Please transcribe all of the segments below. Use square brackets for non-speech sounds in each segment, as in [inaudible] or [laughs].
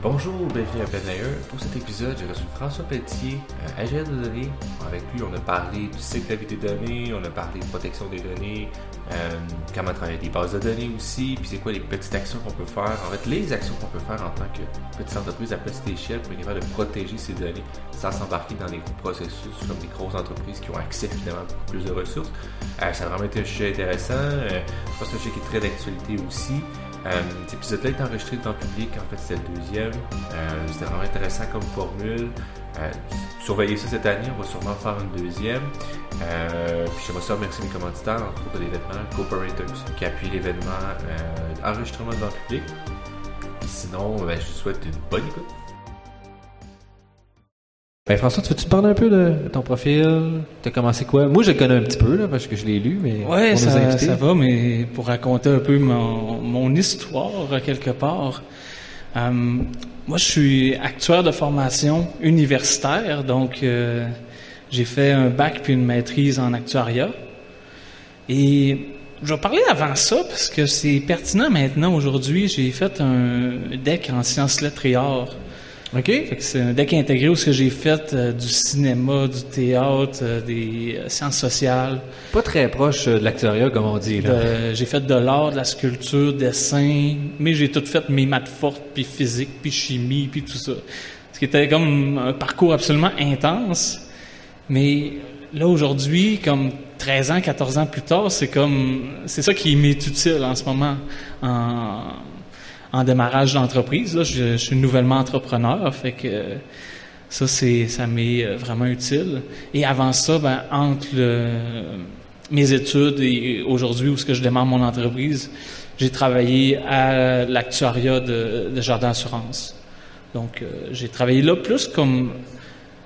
Bonjour, bienvenue à Penlayer. Pour cet épisode, j'ai reçu François Pelletier, euh, ingénieur de données. Avec lui, on a parlé du cycle de vie des données, on a parlé de protection des données, euh, comment travailler des bases de données aussi, puis c'est quoi les petites actions qu'on peut faire, en fait les actions qu'on peut faire en tant que petite entreprise à petite échelle pour être de protéger ces données sans s'embarquer dans des gros processus comme des grosses entreprises qui ont accès finalement à beaucoup plus de ressources. Euh, ça a vraiment été un sujet intéressant. Euh, je pense que c'est un sujet qui est très d'actualité aussi. Euh, cet épisode-là est enregistré dans le public, en fait c'est le deuxième. Euh, c'était vraiment intéressant comme formule. Euh, surveillez ça cette année, on va sûrement faire une deuxième. Euh, puis j'aimerais ça remercier mes commanditaires, entre autres de l'événement, Cooperators, qui appuie l'événement euh, enregistrement dans le public. Sinon, ben, je vous souhaite une bonne écoute. Ben François, tu veux-tu te parler un peu de ton profil? T'as commencé quoi? Moi, je le connais un petit peu, là, parce que je l'ai lu, mais Ouais, nos ça, invités. ça va, mais pour raconter un peu mon, mon histoire, quelque part. euh, moi, je suis actuaire de formation universitaire, donc euh, j'ai fait un bac puis une maîtrise en actuariat. Et je vais parler avant ça parce que c'est pertinent maintenant. Aujourd'hui, j'ai fait un deck en sciences lettres et arts. OK. Fait que c'est un deck intégré où ce que j'ai fait euh, du cinéma, du théâtre, euh, des euh, sciences sociales. Pas très proche euh, de l'actuariat, comme on dit, là. J'ai fait de l'art, de la sculpture, dessin, mais j'ai tout fait mes maths fortes, puis physique, puis chimie, puis tout ça. Ce qui était comme un parcours absolument intense. Mais là, aujourd'hui, comme 13 ans, 14 ans plus tard, c'est comme, c'est ça qui m'est utile en ce moment en, en démarrage d'entreprise. Là, je, je suis nouvellement entrepreneur, fait que ça, c'est, ça m'est euh, vraiment utile. Et avant ça, ben, entre le, mes études et aujourd'hui où ce que je démarre mon entreprise, j'ai travaillé à l'actuariat de, de Jardin Assurance. Donc, euh, j'ai travaillé là plus comme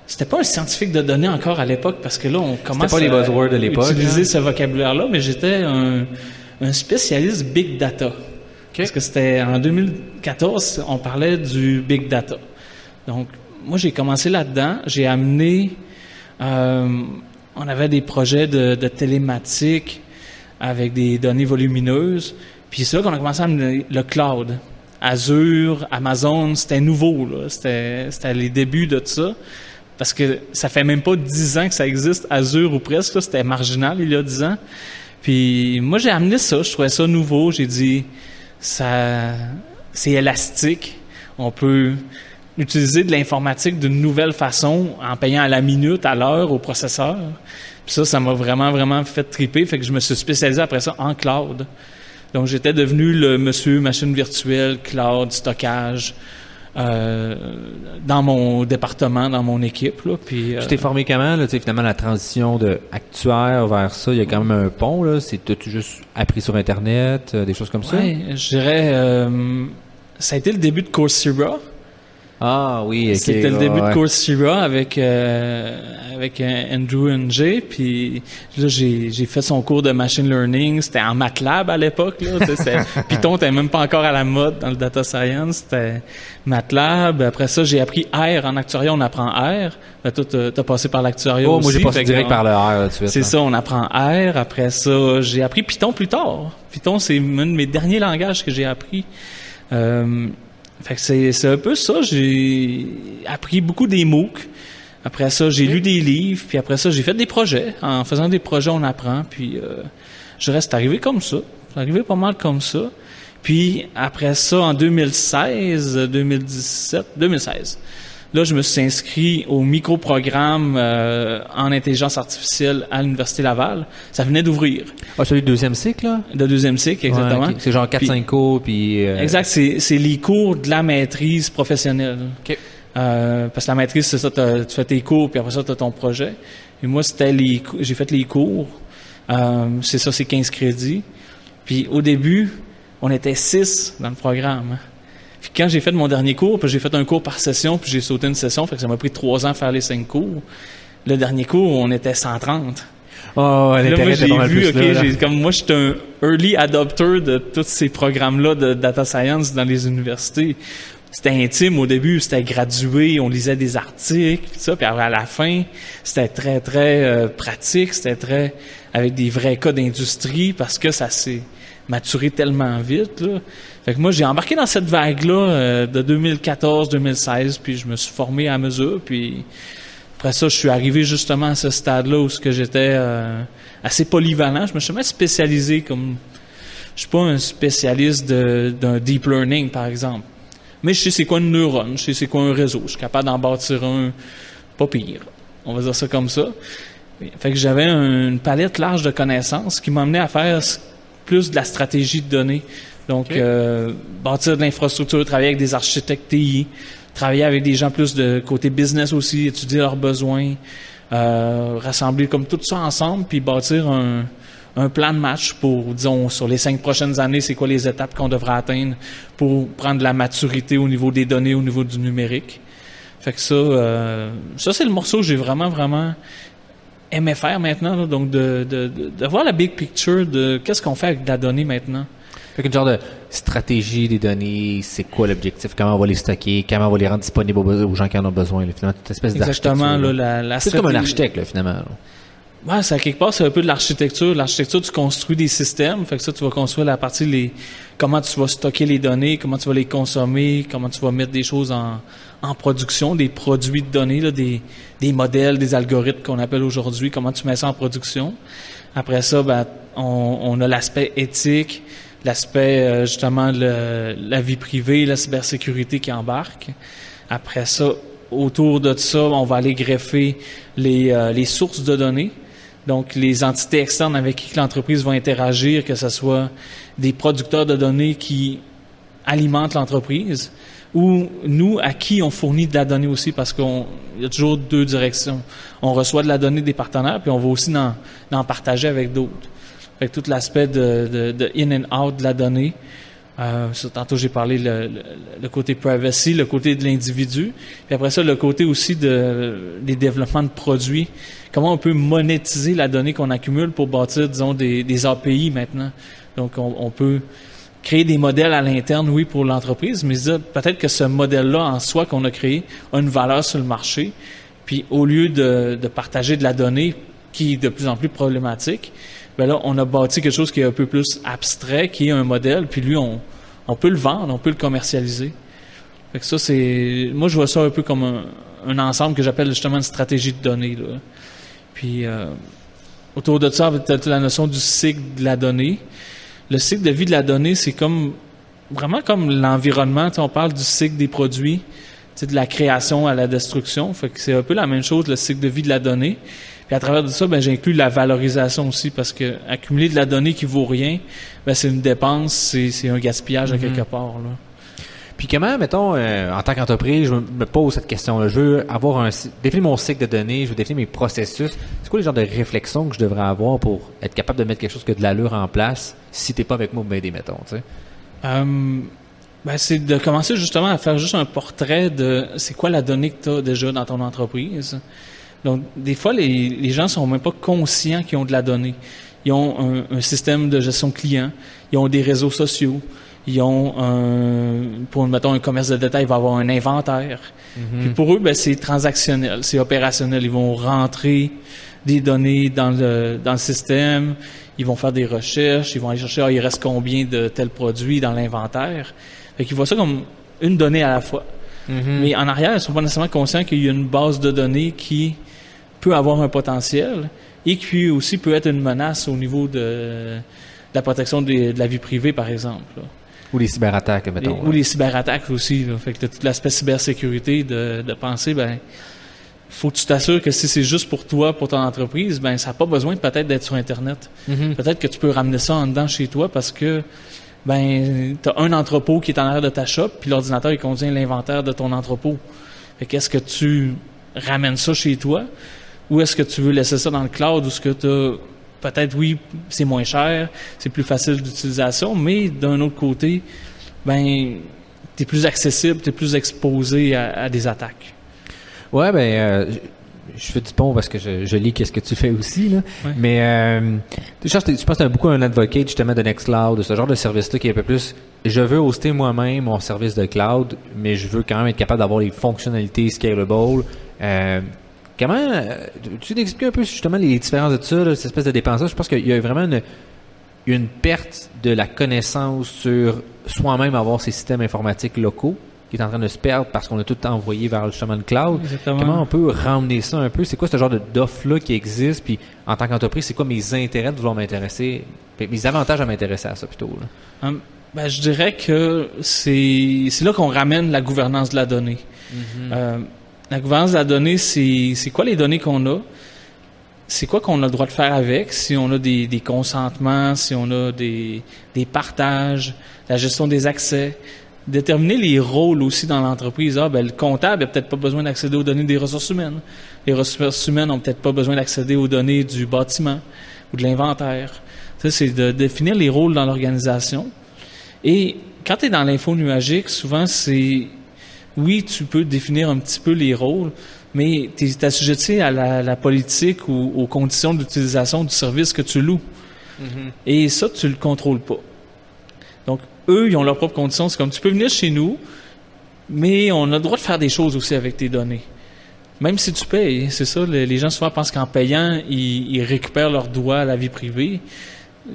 c'était pas un scientifique de données encore à l'époque parce que là on commence pas les à buzzwords de l'époque, utiliser hein? ce vocabulaire-là, mais j'étais un, un spécialiste big data. Parce que c'était en 2014, on parlait du big data. Donc moi j'ai commencé là-dedans, j'ai amené, euh, on avait des projets de, de télématique avec des données volumineuses, puis c'est là qu'on a commencé à amener le cloud. Azure, Amazon, c'était nouveau. C'était, les débuts de ça. Parce que ça fait même pas dix ans que ça existe, Azure ou presque. C'était marginal il y a dix ans. Puis moi, j'ai amené ça, je trouvais ça nouveau. J'ai dit, ça, c'est élastique. On peut utiliser de l'informatique d'une nouvelle façon en payant à la minute, à l'heure, au processeur. Puis ça, ça m'a vraiment, vraiment fait triper. Fait que je me suis spécialisé après ça en cloud. Donc, j'étais devenu le monsieur machine virtuelle, cloud, stockage, dans mon département, dans mon équipe. Là, puis, euh, Tu t'es formé comment, là, tu sais, finalement, la transition de actuaire vers ça, il y a quand même un pont, là. C'est, t'as-tu juste appris sur Internet, euh, des choses comme ça? ouais, je dirais, euh, ça a été le début de Coursera. Ah oui. C'était le début ouais. de Coursera avec euh, avec euh, Andrew Ng. Puis là, j'ai j'ai fait son cours de machine learning. C'était en MATLAB à l'époque. là. C'était- [laughs] Python n'était même pas encore à la mode dans le data science. C'était MATLAB. Après ça, j'ai appris R. En actuariat, on apprend R. Ben, toi, t'as t'as passé par l'actuariat Oh, aussi. moi, j'ai passé direct on- par le R, là, tout de suite. c'est ça, on apprend R. Après ça, j'ai appris Python plus tard. Python, c'est un de mes derniers langages que j'ai appris. Euh, fait que c'est, un peu ça. J'ai appris beaucoup des MOOC. Après ça, j'ai lu des livres. Puis après ça, j'ai fait des projets. En faisant des projets, on apprend. Puis euh, je reste arrivé comme ça. Arrivé pas mal comme ça. Puis après ça, en 2016, 2017, 2016, là, je me suis inscrit au microprogramme euh, en intelligence artificielle à l'Université Laval. Ça venait d'ouvrir. Ah, celui du deuxième cycle, là? De deuxième cycle, exactement. Ouais. C'est genre 4-5 cours, puis... euh, Exact, c'est, c'est les cours de la maîtrise professionnelle. OK. Euh, parce que la maîtrise, c'est ça, tu fais tes cours, puis après ça, tu as ton projet. Et moi, c'était les j'ai fait les cours. Euh, c'est ça, c'est 15 crédits. Puis au début, on était 6 dans le programme. Puis quand j'ai fait mon dernier cours, puis j'ai fait un cours par session, puis j'ai sauté une session, fait que ça m'a pris trois ans à faire les cinq cours. Le dernier cours, on était 130. Oh, Puis là, moi, j'ai vu, plus ok, là, comme moi, j'étais un early adopter de tous ces programmes-là de data science dans les universités. C'était intime au début, c'était gradué, on lisait des articles, tout ça, puis après, à la fin, c'était très, très euh, pratique, c'était très avec des vrais cas d'industrie parce que ça s'est maturé tellement vite, là. Fait que moi, j'ai embarqué dans cette vague-là euh, de 2014-2016, puis je me suis formé à mesure, puis après ça, je suis arrivé justement à ce stade-là où ce que j'étais euh, assez polyvalent. Je me suis même spécialisé comme je suis pas un spécialiste d'un deep learning, par exemple. Mais je sais c'est quoi une neurone, je sais c'est quoi un réseau. Je suis capable d'en bâtir un pas pire. On va dire ça comme ça. Fait que j'avais une palette large de connaissances qui m'amenait à faire plus de la stratégie de données. Donc, euh, bâtir de l'infrastructure, travailler avec des architectes TI, travailler avec des gens plus de côté business aussi, étudier leurs besoins, euh, rassembler comme tout ça ensemble, puis bâtir un, un plan de match pour, disons, sur les cinq prochaines années, c'est quoi les étapes qu'on devrait atteindre pour prendre la maturité au niveau des données, au niveau du numérique. Fait que ça, euh, ça c'est le morceau que j'ai vraiment, vraiment aimé faire maintenant. donc, de, de, de, voir la big picture de qu'est-ce qu'on fait avec la donnée maintenant. Fait qu'une genre de stratégie des données, c'est quoi l'objectif, comment on va les stocker, comment on va les rendre disponibles aux, gens qui en ont besoin, finalement, toute espèce Exactement, là, la, C'est comme un architecte, là, finalement. Ouais, ça quelque part c'est un peu de l'architecture. L'architecture, tu construis des systèmes, fait que ça tu vas construire la partie les comment tu vas stocker les données, comment tu vas les consommer, comment tu vas mettre des choses en, en production, des produits de données, là, des, des modèles, des algorithmes qu'on appelle aujourd'hui, comment tu mets ça en production. Après ça, ben, on, on a l'aspect éthique, l'aspect euh, justement le, la vie privée, la cybersécurité qui embarque. Après ça, autour de ça, on va aller greffer les, euh, les sources de données. Donc, les entités externes avec qui l'entreprise va interagir, que ce soit des producteurs de données qui alimentent l'entreprise, ou nous, à qui on fournit de la donnée aussi, parce qu'il y a toujours deux directions. On reçoit de la donnée des partenaires, puis on va aussi en, en partager avec d'autres. Fait tout l'aspect de, de, in and out de la donnée. Euh, tantôt j'ai parlé le, le, côté privacy, le côté de l'individu, puis après ça le côté aussi de des développements de produits comment on peut monétiser la donnée qu'on accumule pour bâtir, disons, des, des API maintenant? Donc, on, on, peut créer des modèles à l'interne, oui, pour l'entreprise, mais peut-être que ce modèle-là en soi qu'on a créé a une valeur sur le marché. Puis, au lieu de, de, partager de la donnée qui est de plus en plus problématique, ben là, on a bâti quelque chose qui est un peu plus abstrait, qui est un modèle, puis lui, on, on peut le vendre, on peut le commercialiser. Fait que ça, c'est, moi, je vois ça un peu comme un, un ensemble que j'appelle justement une stratégie de données. Là. Puis euh, autour de ça, tu la notion du cycle de la donnée. Le cycle de vie de la donnée, c'est comme vraiment comme l'environnement. On parle du cycle des produits, de la création à la destruction. Fait que c'est un peu la même chose, le cycle de vie de la donnée. Puis à travers de ça, ben, j'inclus la valorisation aussi, parce que accumuler de la donnée qui vaut rien, ben, c'est une dépense, c'est un gaspillage à mm-hmm. quelque part. Là. Puis comment, mettons, euh, en tant qu'entreprise, je me pose cette question-là. Je veux avoir un définir mon cycle de données, je veux définir mes processus. C'est quoi les genres de réflexions que je devrais avoir pour être capable de mettre quelque chose que de l'allure en place si t'es pas avec moi, m'aider, mettons, tu sais? Euh, ben, c'est de commencer justement à faire juste un portrait de c'est quoi la donnée que tu as déjà dans ton entreprise. Donc, des fois, les, les gens sont même pas conscients qu'ils ont de la donnée. Ils ont un, un système de gestion client, ils ont des réseaux sociaux, ils ont un, pour mettons un commerce de détail, il va avoir un inventaire. Mhm. Puis pour eux, ben, c'est transactionnel, c'est opérationnel. Ils vont rentrer des données dans le dans le système, ils vont faire des recherches, ils vont aller chercher ah, il reste combien de tels produits dans l'inventaire. Fait qu'ils voient ça comme une donnée à la fois. Mhm. Mais en arrière, ils sont pas nécessairement conscients qu'il y a une base de données qui peut avoir un potentiel et qui aussi peut être une menace au niveau de, la protection de, la vie privée, par exemple. Ou les cyberattaques, mettons. ou les cyberattaques aussi. Fait que tout l'aspect cybersécurité de, de penser, ben, faut que tu t'assures que si c'est juste pour toi, pour ton entreprise, ben, ça n'a pas besoin peut-être d'être sur Internet. Mm-hmm. Peut-être que tu peux ramener ça en dedans chez toi parce que, ben, as un entrepôt qui est en arrière de ta shop, puis l'ordinateur, il contient l'inventaire de ton entrepôt. Fait qu'est-ce que tu ramènes ça chez toi? Ou est-ce que tu veux laisser ça dans le cloud ou est-ce que tu peut-être oui, c'est moins cher, c'est plus facile d'utilisation, mais d'un autre côté, ben, tu es plus accessible, tu es plus exposé à, des attaques. Ouais, ben, euh, je fais du pont parce que je, lis qu'est-ce que tu fais aussi, là. Mais, euh, je pense que tu es beaucoup un advocate, justement, de Nextcloud, de ce genre de service-là qui est un peu plus, je veux hoster moi-même mon service de cloud, mais je veux quand même être capable d'avoir les fonctionnalités scalable, euh, Comment, euh, tu expliques un peu justement les différences de ça, cette espèce de dépense Je pense qu'il y a vraiment une, une perte de la connaissance sur soi-même avoir ces systèmes informatiques locaux qui est en train de se perdre parce qu'on a tout envoyé vers le chemin de cloud. Comment on peut ramener ça un peu? C'est quoi ce genre d'offre-là qui existe? Puis en tant qu'entreprise, c'est quoi mes intérêts de vouloir m'intéresser? Mes avantages à m'intéresser à ça plutôt? Hum, ben, je dirais que c'est là qu'on ramène la gouvernance de la donnée. Mm-hmm. Euh, la gouvernance de la donnée, c'est quoi les données qu'on a? c'est quoi qu'on a le droit de faire avec, si on a des, des consentements, si on a des, des, partages, la gestion des accès, déterminer les rôles aussi dans l'entreprise. Ah, ben, le comptable n'a peut-être pas besoin d'accéder aux données des ressources humaines. Les ressources humaines n'ont peut-être pas besoin d'accéder aux données du bâtiment ou de l'inventaire. Ça, c'est de définir les rôles dans l'organisation. Et quand tu es dans l'info nuagique, souvent, c'est... Oui, tu peux définir un petit peu les rôles, mais tu es assujetti à la, politique ou aux conditions d'utilisation du service que tu loues. Mm-hmm. Et ça, tu le contrôles pas. Donc, eux, ils ont leurs propres conditions. C'est comme, tu peux venir chez nous, mais on a le droit de faire des choses aussi avec tes données. Même si tu payes, c'est ça, les gens souvent pensent qu'en payant, ils, récupèrent leurs droits à la vie privée.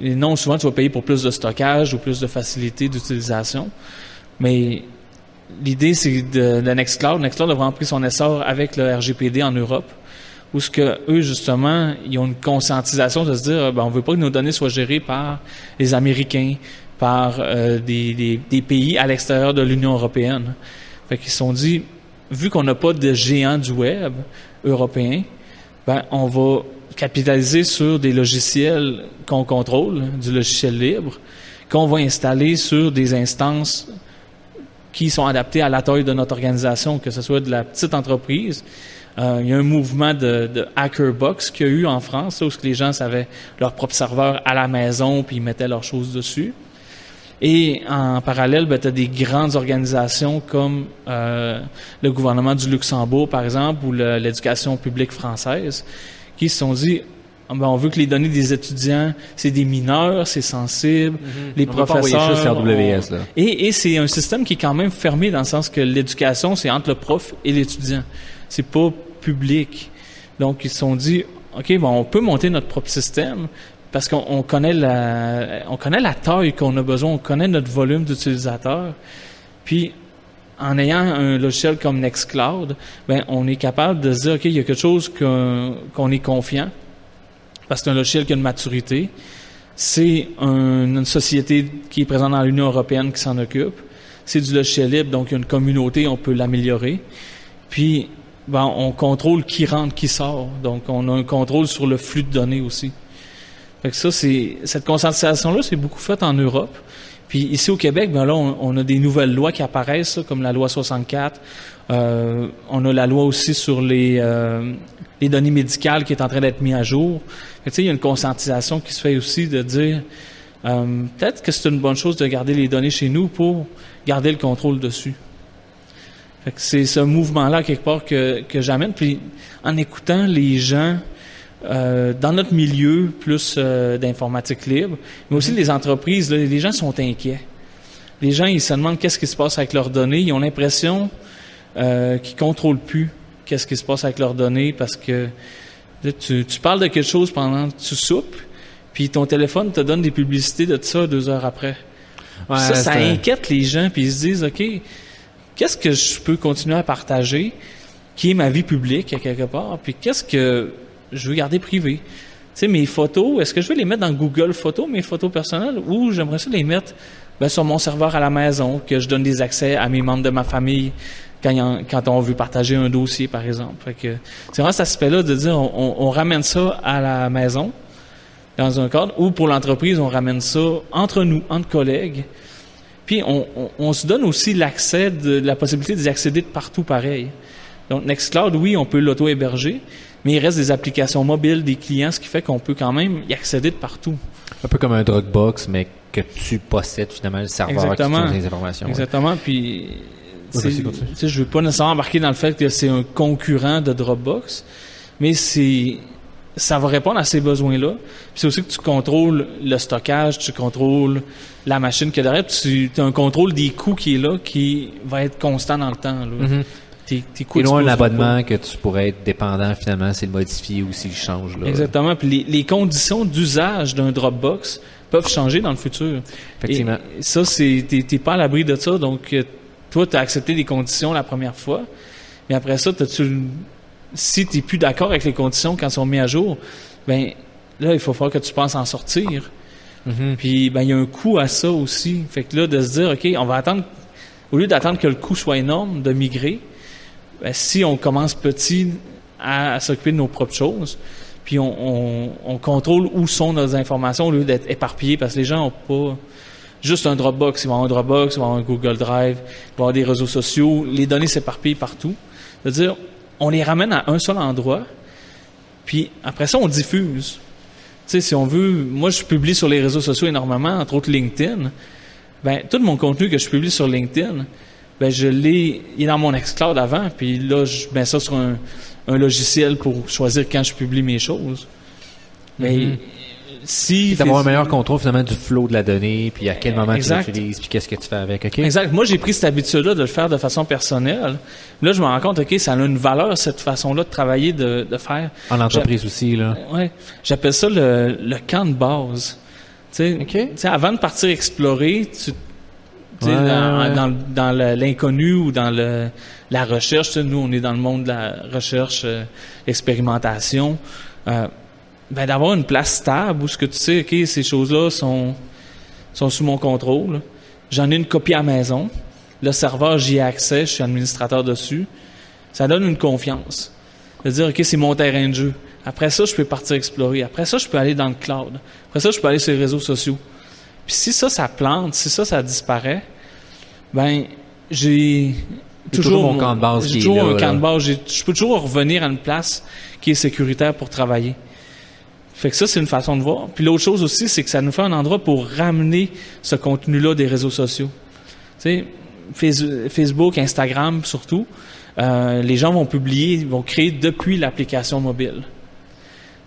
Et non, souvent, tu vas payer pour plus de stockage ou plus de facilité d'utilisation. Mais l'idée, c'est de, de, Nextcloud. Nextcloud a vraiment pris son essor avec le RGPD en Europe, où ce que eux, justement, ils ont une conscientisation de se dire, ben, on veut pas que nos données soient gérées par les Américains, par euh, des, des, pays à l'extérieur de l'Union européenne. Fait qu'ils se sont dit, vu qu'on n'a pas de géants du web européen, ben, on va capitaliser sur des logiciels qu'on contrôle, du logiciel libre, qu'on va installer sur des instances qui sont adaptées à la taille de notre organisation, que ce soit de la petite entreprise. Euh, il y a un mouvement de, de Hackerbox qu'il y a eu en France, où les gens avaient leur propre serveur à la maison, puis ils mettaient leurs choses dessus. Et en parallèle, ben, tu as des grandes organisations comme euh, le gouvernement du Luxembourg, par exemple, ou l'éducation publique française, qui se sont dit, ah, ben, on veut que les données des étudiants, c'est des mineurs, c'est sensible, mm-hmm. les professeurs... WS, là. Et, et c'est un système qui est quand même fermé dans le sens que l'éducation, c'est entre le prof et l'étudiant. C'est pas public. Donc, ils se sont dit, OK, bon, on peut monter notre propre système, parce qu'on connaît la, on connaît la taille qu'on a besoin, on connaît notre volume d'utilisateurs. Puis, en ayant un logiciel comme Nextcloud, ben, on est capable de dire, OK, il y a quelque chose qu'on est confiant, parce que c'est un logiciel qui a une maturité. C'est une société qui est présente dans l'Union européenne qui s'en occupe. C'est du logiciel libre, donc il y a une communauté, on peut l'améliorer. Puis, ben, on contrôle qui rentre, qui sort. Donc, on a un contrôle sur le flux de données aussi. Fait que ça, c'est cette conscientisation-là, c'est beaucoup fait en Europe. Puis ici au Québec, ben là, on, a des nouvelles lois qui apparaissent, comme la loi 64. Euh, on a la loi aussi sur les, euh, les données médicales qui est en train d'être mise à jour. Tu sais, il y a une conscientisation qui se fait aussi de dire euh, peut-être que c'est une bonne chose de garder les données chez nous pour garder le contrôle dessus. Fait que c'est ce mouvement-là quelque part que, que j'amène. Puis en écoutant les gens euh, dans notre milieu plus euh, d'informatique libre, mais aussi les entreprises, les gens sont inquiets. Les gens, ils se demandent qu'est-ce qui se passe avec leurs données. Ils ont l'impression euh, qu'ils contrôlent plus qu'est-ce qui se passe avec leurs données parce que tu, tu, parles de quelque chose pendant que tu soupes, puis ton téléphone te donne des publicités de ça deux heures après. ça, ça inquiète les gens, puis ils se disent, OK, qu'est-ce que je peux continuer à partager qui est ma vie publique, à quelque part, puis qu'est-ce que je veux garder privé. Tu sais, mes photos, est-ce que je veux les mettre dans Google Photos, mes photos personnelles, ou j'aimerais ça les mettre ben, sur mon serveur à la maison, que je donne des accès à mes membres de ma famille quand, on veut partager un dossier, par exemple. Fait que c'est vraiment cet aspect-là de dire on, ramène ça à la maison, dans un cadre, ou pour l'entreprise, on ramène ça entre nous, entre collègues. Puis on, on, on se donne aussi l'accès, de, la possibilité d'y accéder de partout pareil. Donc Nextcloud, oui, on peut l'auto-héberger, mais il reste des applications mobiles des clients, ce qui fait qu'on peut quand même y accéder de partout. Un peu comme un Dropbox, mais que tu possèdes finalement le serveur Exactement. qui les informations. Exactement. Puis, je ne veux pas nécessairement embarquer dans le fait que c'est un concurrent de Dropbox, mais c'est ça va répondre à ces besoins-là. C'est aussi que tu contrôles le stockage, tu contrôles la machine qui est derrière, tu as un contrôle des coûts qui est là, qui va être constant dans le temps. Là. Mm-hmm t'es, loin de l'abonnement que tu pourrais être dépendant finalement s'il modifie ou s'il change. Là. Exactement. Puis les, conditions d'usage d'un Dropbox peuvent changer dans le futur. Effectivement. Et ça, c'est, t'es, pas à l'abri de ça. Donc, euh, toi, tu as accepté des conditions la première fois. Mais après ça, t'as-tu, si t'es plus d'accord avec les conditions quand elles sont mises à jour, ben, là, il faut falloir que tu penses en sortir. Mhm. Puis, ben, il y a un coût à ça aussi. Fait que là, de se dire, OK, on va attendre, au lieu d'attendre que le coût soit énorme de migrer, ben, si on commence petit à, s'occuper de nos propres choses, puis on, on, on, contrôle où sont nos informations au lieu d'être éparpillés, parce que les gens ont pas juste un Dropbox, ils vont avoir un Dropbox, ils vont avoir un Google Drive, ils vont avoir des réseaux sociaux, les données s'éparpillent partout. C'est-à-dire, on les ramène à un seul endroit, puis après ça, on diffuse. Tu sais, si on veut, moi, je publie sur les réseaux sociaux énormément, entre autres LinkedIn. Ben, tout mon contenu que je publie sur LinkedIn, ben, je l'ai, il est dans mon Xcloud avant, puis là, je mets ça sur un, un logiciel pour choisir quand je publie mes choses. Mais Mhm. si... D'avoir un meilleur contrôle finalement du flow de la donnée, puis à quel moment Exact. tu l'utilises, puis qu'est-ce que tu fais avec, OK? Exact. Moi, j'ai pris cette habitude-là de le faire de façon personnelle. Là, je me rends compte, OK, ça a une valeur, cette façon-là de travailler, de, de faire. En entreprise aussi, là. Ouais. J'appelle ça le, le camp de base. Tu sais, avant de partir explorer, tu, Ouais, dans, dans, dans l'inconnu ou dans le, la recherche, nous, on est dans le monde de la recherche, euh, expérimentation, euh, ben, d'avoir une place stable où ce que tu sais, OK, ces choses-là sont, sont sous mon contrôle. J'en ai une copie à la maison. Le serveur, j'y ai accès, je suis administrateur dessus. Ça donne une confiance. De dire, OK, c'est mon terrain de jeu. Après ça, je peux partir explorer. Après ça, je peux aller dans le cloud. Après ça, je peux aller sur les réseaux sociaux. Puis si ça, ça plante, si ça, ça disparaît, ben, j'ai toujours mon camp de base J'ai toujours là, un camp de base. Je peux toujours revenir à une place qui est sécuritaire pour travailler. Fait que ça, c'est une façon de voir. Puis l'autre chose aussi, c'est que ça nous fait un endroit pour ramener ce contenu-là des réseaux sociaux. Tu sais, Face- Facebook, Instagram surtout, euh, les gens vont publier, vont créer depuis l'application mobile.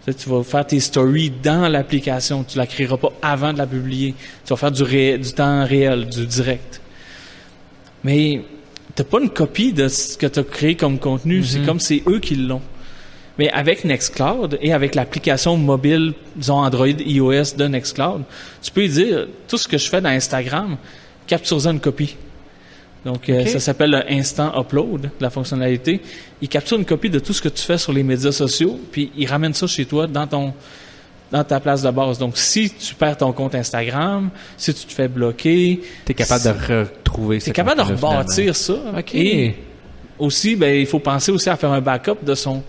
Tu sais, tu vas faire tes stories dans l'application. Tu la créeras pas avant de la publier. Tu vas faire du, ré- du temps réel, du direct. Mais t'as pas une copie de ce que tu as créé comme contenu. C'est comme c'est eux qui l'ont. Mais avec Nextcloud et avec l'application mobile, disons Android, iOS de Nextcloud, tu peux dire tout ce que je fais dans Instagram, capture-en une copie. Donc, euh, ça s'appelle le Instant Upload, la fonctionnalité. Il capture une copie de tout ce que tu fais sur les médias sociaux, puis il ramène ça chez toi dans ton dans ta place de base. Donc, si tu perds ton compte Instagram, si tu te fais bloquer, Tu es capable de retrouver tu es capable de rebâtir ça. OK. Et aussi, ben, il faut penser aussi à faire un backup de son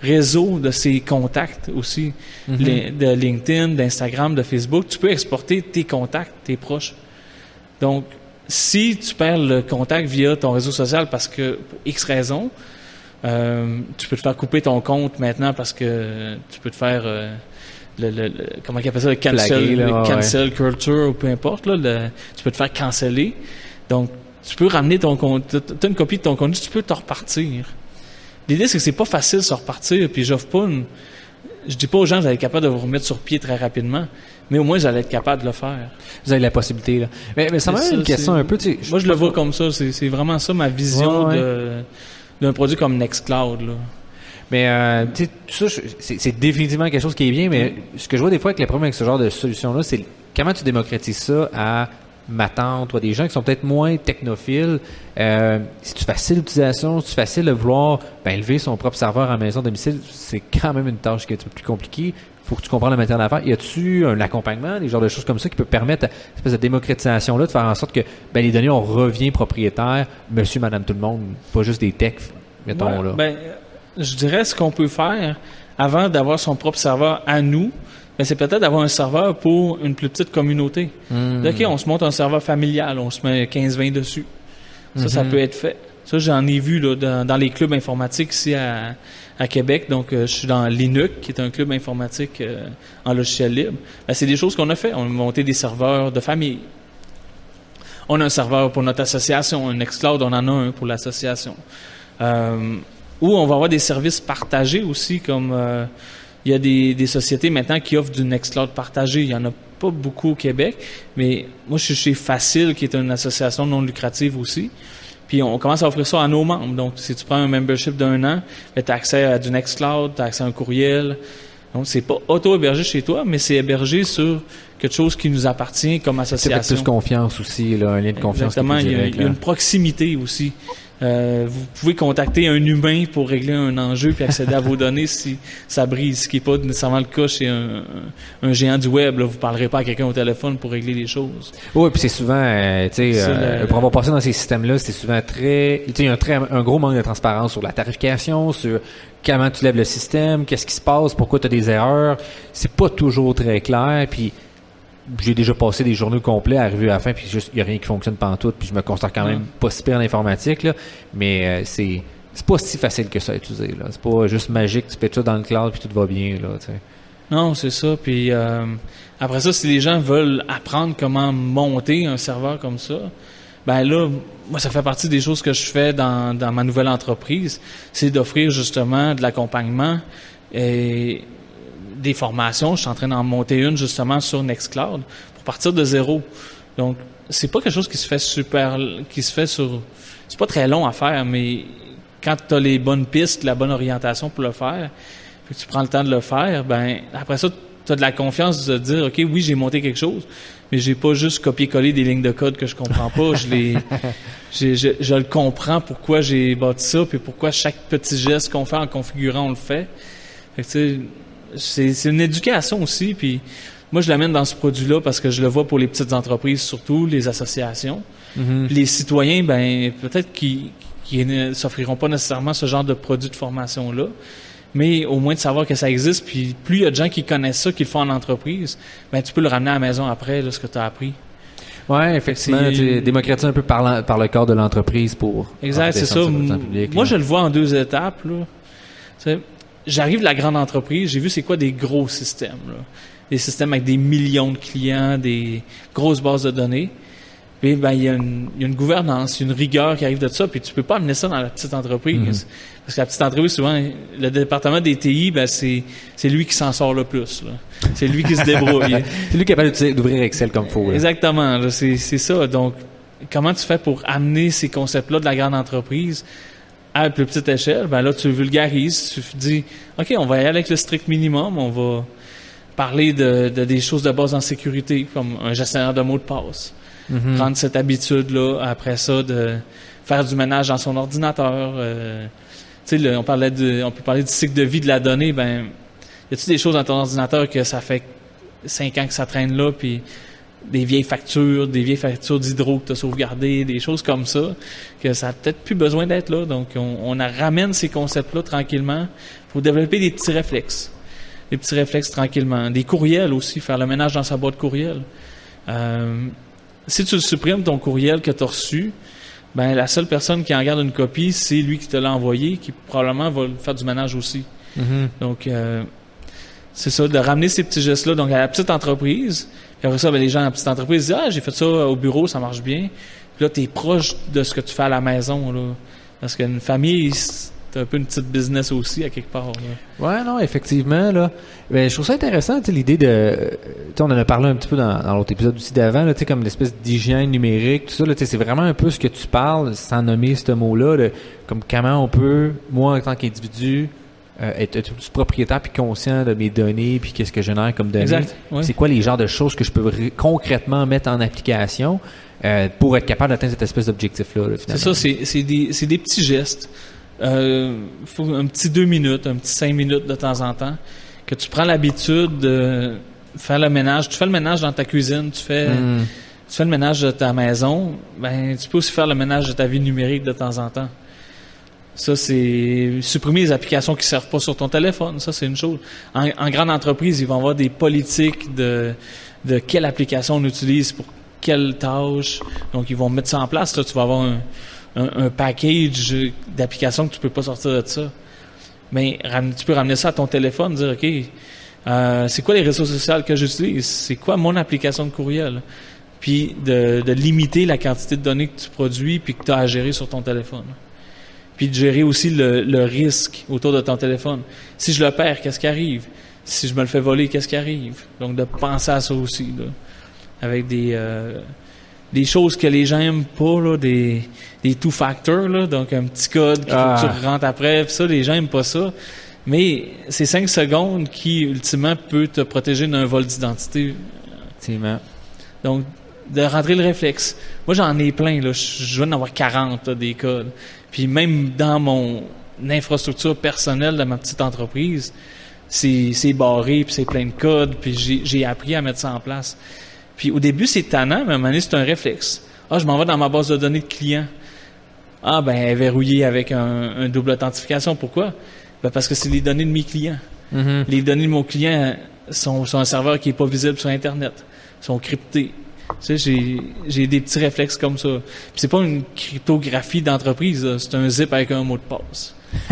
réseau, de ses contacts aussi, Mhm. Les- de LinkedIn, d'Instagram, de Facebook. Tu peux exporter tes contacts, tes proches. Donc, si tu perds le contact via ton réseau social parce que, pour X raison, euh, tu peux te faire couper ton compte maintenant parce que tu peux te faire euh, le, le- le- comment ils appellent ça le cancel, là, le ouais, cancel culture ou peu importe là, le- tu peux te faire canceller. Donc tu peux ramener ton compte, tu as une copie de ton compte, tu peux te repartir. L'idée c'est que c'est pas facile de se repartir puis j'offre pas une je dis pas aux gens que j'allais être capable de vous remettre sur pied très rapidement, mais au moins j'allais être capable de le faire. Vous avez la possibilité, là. Mais, mais ça m'a une question un peu, tu sais, Moi je le vois comme ça, c'est vraiment ça ma vision Ouais, ouais. de d'un produit comme Nextcloud là. Mais euh, tu sais, tout ça, c'est définitivement quelque chose qui est bien, mais ce que je vois des fois avec les problèmes avec ce genre de solution-là, c'est comment tu démocratises ça à ma tante ou à des gens qui sont peut-être moins technophiles. Euh, si tu facile l'utilisation, si tu facile de vouloir ben, élever son propre serveur à la maison domicile, c'est quand même une tâche qui est un peu plus compliquée. faut que tu comprennes le matériel d'affaires. Y a-tu un accompagnement, des genres de choses comme ça qui peut permettre à cette espèce de démocratisation-là de faire en sorte que ben, les données, on revient propriétaire, monsieur, madame, tout le monde, pas juste des techs, mettons, Ouais, là? ben, je dirais ce qu'on peut faire avant d'avoir son propre serveur à nous, ben, c'est peut-être d'avoir un serveur pour une plus petite communauté. Hmm. OK, on se monte un serveur familial, on se met 15-20 dessus. Ça, ça Mhm. peut être fait. Ça, j'en ai vu là, dans, dans les clubs informatiques ici à, à Québec. Donc, euh, je suis dans Linux, qui est un club informatique euh, en logiciel libre. Ben, c'est des choses qu'on a fait. On a monté des serveurs de famille. On a un serveur pour notre association, un Nextcloud, on en a un pour l'association. Euh, ou on va avoir des services partagés aussi, comme il y a des, des sociétés maintenant qui offrent du Nextcloud partagé. Il y en a pas beaucoup au Québec, mais moi je suis chez Facile, qui est une association non lucrative aussi. Puis on commence à offrir ça à nos membres. Donc si tu prends un membership d'un an, tu as accès à du Nextcloud, tu as accès à un courriel, Donc, c'est pas auto-hébergé chez toi, mais c'est hébergé sur quelque chose qui nous appartient comme association. C'est plus confiance aussi, là, un lien de confiance. Exactement, il, y a, il y a une proximité aussi. Euh, vous pouvez contacter un humain pour régler un enjeu puis accéder à vos données si ça brise, ce qui n'est pas nécessairement le cas chez un, un, géant du web. Là. Vous parlerez pas à quelqu'un au téléphone pour régler les choses. Oui, puis c'est souvent, euh, tu sais, euh, pour avoir passé dans ces systèmes-là, c'est souvent très, tu sais, il y a un, très, un gros manque de transparence sur la tarification, sur comment tu lèves le système, qu'est-ce qui se passe, pourquoi tu as des erreurs. C'est pas toujours très clair, puis j'ai déjà passé des journaux complets, arrivé à la fin, puis juste, il n'y a rien qui fonctionne pas en tout, puis je me constate quand même pas si pire en informatique, là, mais euh, c'est c'est pas si facile que ça à utiliser. Là. C'est pas juste magique, tu fais tout dans le cloud, puis tout va bien. Là, Non, c'est ça. Puis euh, après ça, si les gens veulent apprendre comment monter un serveur comme ça, ben là, moi, ça fait partie des choses que je fais dans, dans ma nouvelle entreprise, c'est d'offrir justement de l'accompagnement et des formations. Je suis en train d'en monter une justement sur Nextcloud pour partir de zéro. Donc, c'est pas quelque chose qui se fait super, qui se fait sur, c'est pas très long à faire, mais quand tu as les bonnes pistes, la bonne orientation pour le faire, puis tu prends le temps de le faire, ben après ça, tu as de la confiance de dire, OK, oui, j'ai monté quelque chose, mais j'ai pas juste copié-collé des lignes de code que je comprends pas. je, les, [laughs] je, je, le comprends pourquoi j'ai bâti ça, puis pourquoi chaque petit geste qu'on fait en configurant, on le fait. Fait que, c'est une éducation aussi. Puis moi, je l'amène dans ce produit-là parce que je le vois pour les petites entreprises, surtout les associations. Mm-hmm. Les citoyens, ben peut-être qu'ils ne s'offriront pas nécessairement ce genre de produit de formation-là, mais au moins de savoir que ça existe. Puis plus il y a de gens qui connaissent ça, qui le font en entreprise, ben tu peux le ramener à la maison après, là, ce que tu as appris. Oui, effectivement. Tu démocratises un peu par, par le corps de l'entreprise pour. Exact, c'est ça. Moi, je le vois en deux étapes. Là j'arrive de la grande entreprise, j'ai vu c'est quoi des gros systèmes. Là. Des systèmes avec des millions de clients, des grosses bases de données. Puis ben, il y, a une, y a une gouvernance, une rigueur qui arrive de ça, puis tu peux pas amener ça dans la petite entreprise. Mm-hmm. Parce que la petite entreprise, souvent, le département des TI, ben, c'est, c'est lui qui s'en sort le plus. C'est lui qui se débrouille. [laughs] c'est lui qui est capable d'ouvrir Excel comme il faut. Exactement, c'est, c'est ça. Donc, comment tu fais pour amener ces concepts-là de la grande entreprise à plus petite échelle, ben là, tu vulgarises, tu dis, OK, on va y aller avec le strict minimum, on va parler de, des choses de base en sécurité, comme un gestionnaire de mots de passe. Mm-hmm. Prendre cette habitude-là, après ça, de faire du ménage dans son ordinateur. Euh, tu sais, on parlait de, on peut parler du cycle de vie de la donnée, ben, y a-t-il des choses dans ton ordinateur que ça fait cinq ans que ça traîne là, puis des vieilles factures, des vieilles factures d'hydro que tu as sauvegardées, des choses comme ça, que ça n'a peut-être plus besoin d'être là. Donc, on, on ramène ces concepts-là tranquillement. Il faut développer des petits réflexes. Des petits réflexes tranquillement. Des courriels aussi, faire le ménage dans sa boîte courriel. Euh, si tu supprimes ton courriel que tu as reçu, ben la seule personne qui en garde une copie, c'est lui qui te l'a envoyé, qui probablement va faire du ménage aussi. Mm-hmm. Donc, euh, c'est ça, de ramener ces petits gestes-là donc à la petite entreprise. Puis après ça, ben, les gens la petite entreprise disent Ah, j'ai fait ça au bureau, ça marche bien. Puis là, tu es proche de ce que tu fais à la maison. Là. Parce qu'une famille, c'est un peu une petite business aussi, à quelque part. Là. Ouais, non, effectivement. Là. Ben, je trouve ça intéressant, l'idée de. on en a parlé un petit peu dans, dans l'autre épisode aussi d'avant, comme l'espèce d'hygiène numérique, tout ça. C'est vraiment un peu ce que tu parles, sans nommer ce mot-là, comme comment on peut, moi, en tant qu'individu, euh, être, être, propriétaire puis conscient de mes données puis qu'est-ce que je génère comme données. Exact. C'est quoi les genres de choses que je peux concrètement mettre en application euh, pour être capable d'atteindre cette espèce d'objectif-là. c'est ça, c'est des, des, petits gestes. Euh, faut un petit deux minutes, un petit cinq minutes de temps en temps, que tu prends l'habitude de faire le ménage. Tu fais le ménage dans ta cuisine, tu fais, hmm. tu fais le ménage de ta maison, ben tu peux aussi faire le ménage de ta vie numérique de temps en temps. Ça, c'est supprimer les applications qui servent pas sur ton téléphone. Ça, c'est une chose. En, grande entreprise, ils vont avoir des politiques de, de quelle application on utilise pour quelle tâche. Donc, ils vont mettre ça en place. Là, tu vas avoir un, un, package d'applications que tu peux pas sortir de ça. Mais tu peux ramener ça à ton téléphone, dire, OK, euh, c'est quoi les réseaux sociaux que j'utilise? C'est quoi mon application de courriel? Puis de, de limiter la quantité de données que tu produis puis que tu as à gérer sur ton téléphone puis de gérer aussi le, risque autour de ton téléphone. Si je le perds, qu'est-ce qui arrive? Si je me le fais voler, qu'est-ce qui arrive? Donc, de penser à ça aussi, là, avec des, euh, des choses que les gens aiment pas, là, des, des two-factors, là, donc un petit code qu'il faut que tu ah. rentres après, ça, les gens aiment pas ça. Mais c'est 5 secondes qui, ultimement, peut te protéger d'un vol d'identité. Donc, de rentrer le réflexe. Moi, j'en ai plein, là. Je viens d'en avoir 40, des codes. Puis même dans mon infrastructure personnelle de ma petite entreprise, c'est barré, puis c'est plein de codes, puis j'ai appris à mettre ça en place. Puis au début, c'est tannant, mais à un moment donné, c'est un réflexe. Ah, je m'en vais dans ma base de données de clients. Ah, ben, elle est verrouillée avec un, double authentification. Pourquoi? Ben, parce que c'est les données de mes clients. Mm-hmm. Les données de mon client sont sur un serveur qui est pas visible sur Internet. sont cryptées. Tu sais, j'ai des petits réflexes comme ça. Puis c'est pas une cryptographie d'entreprise, c'est un zip avec un mot de passe. [laughs]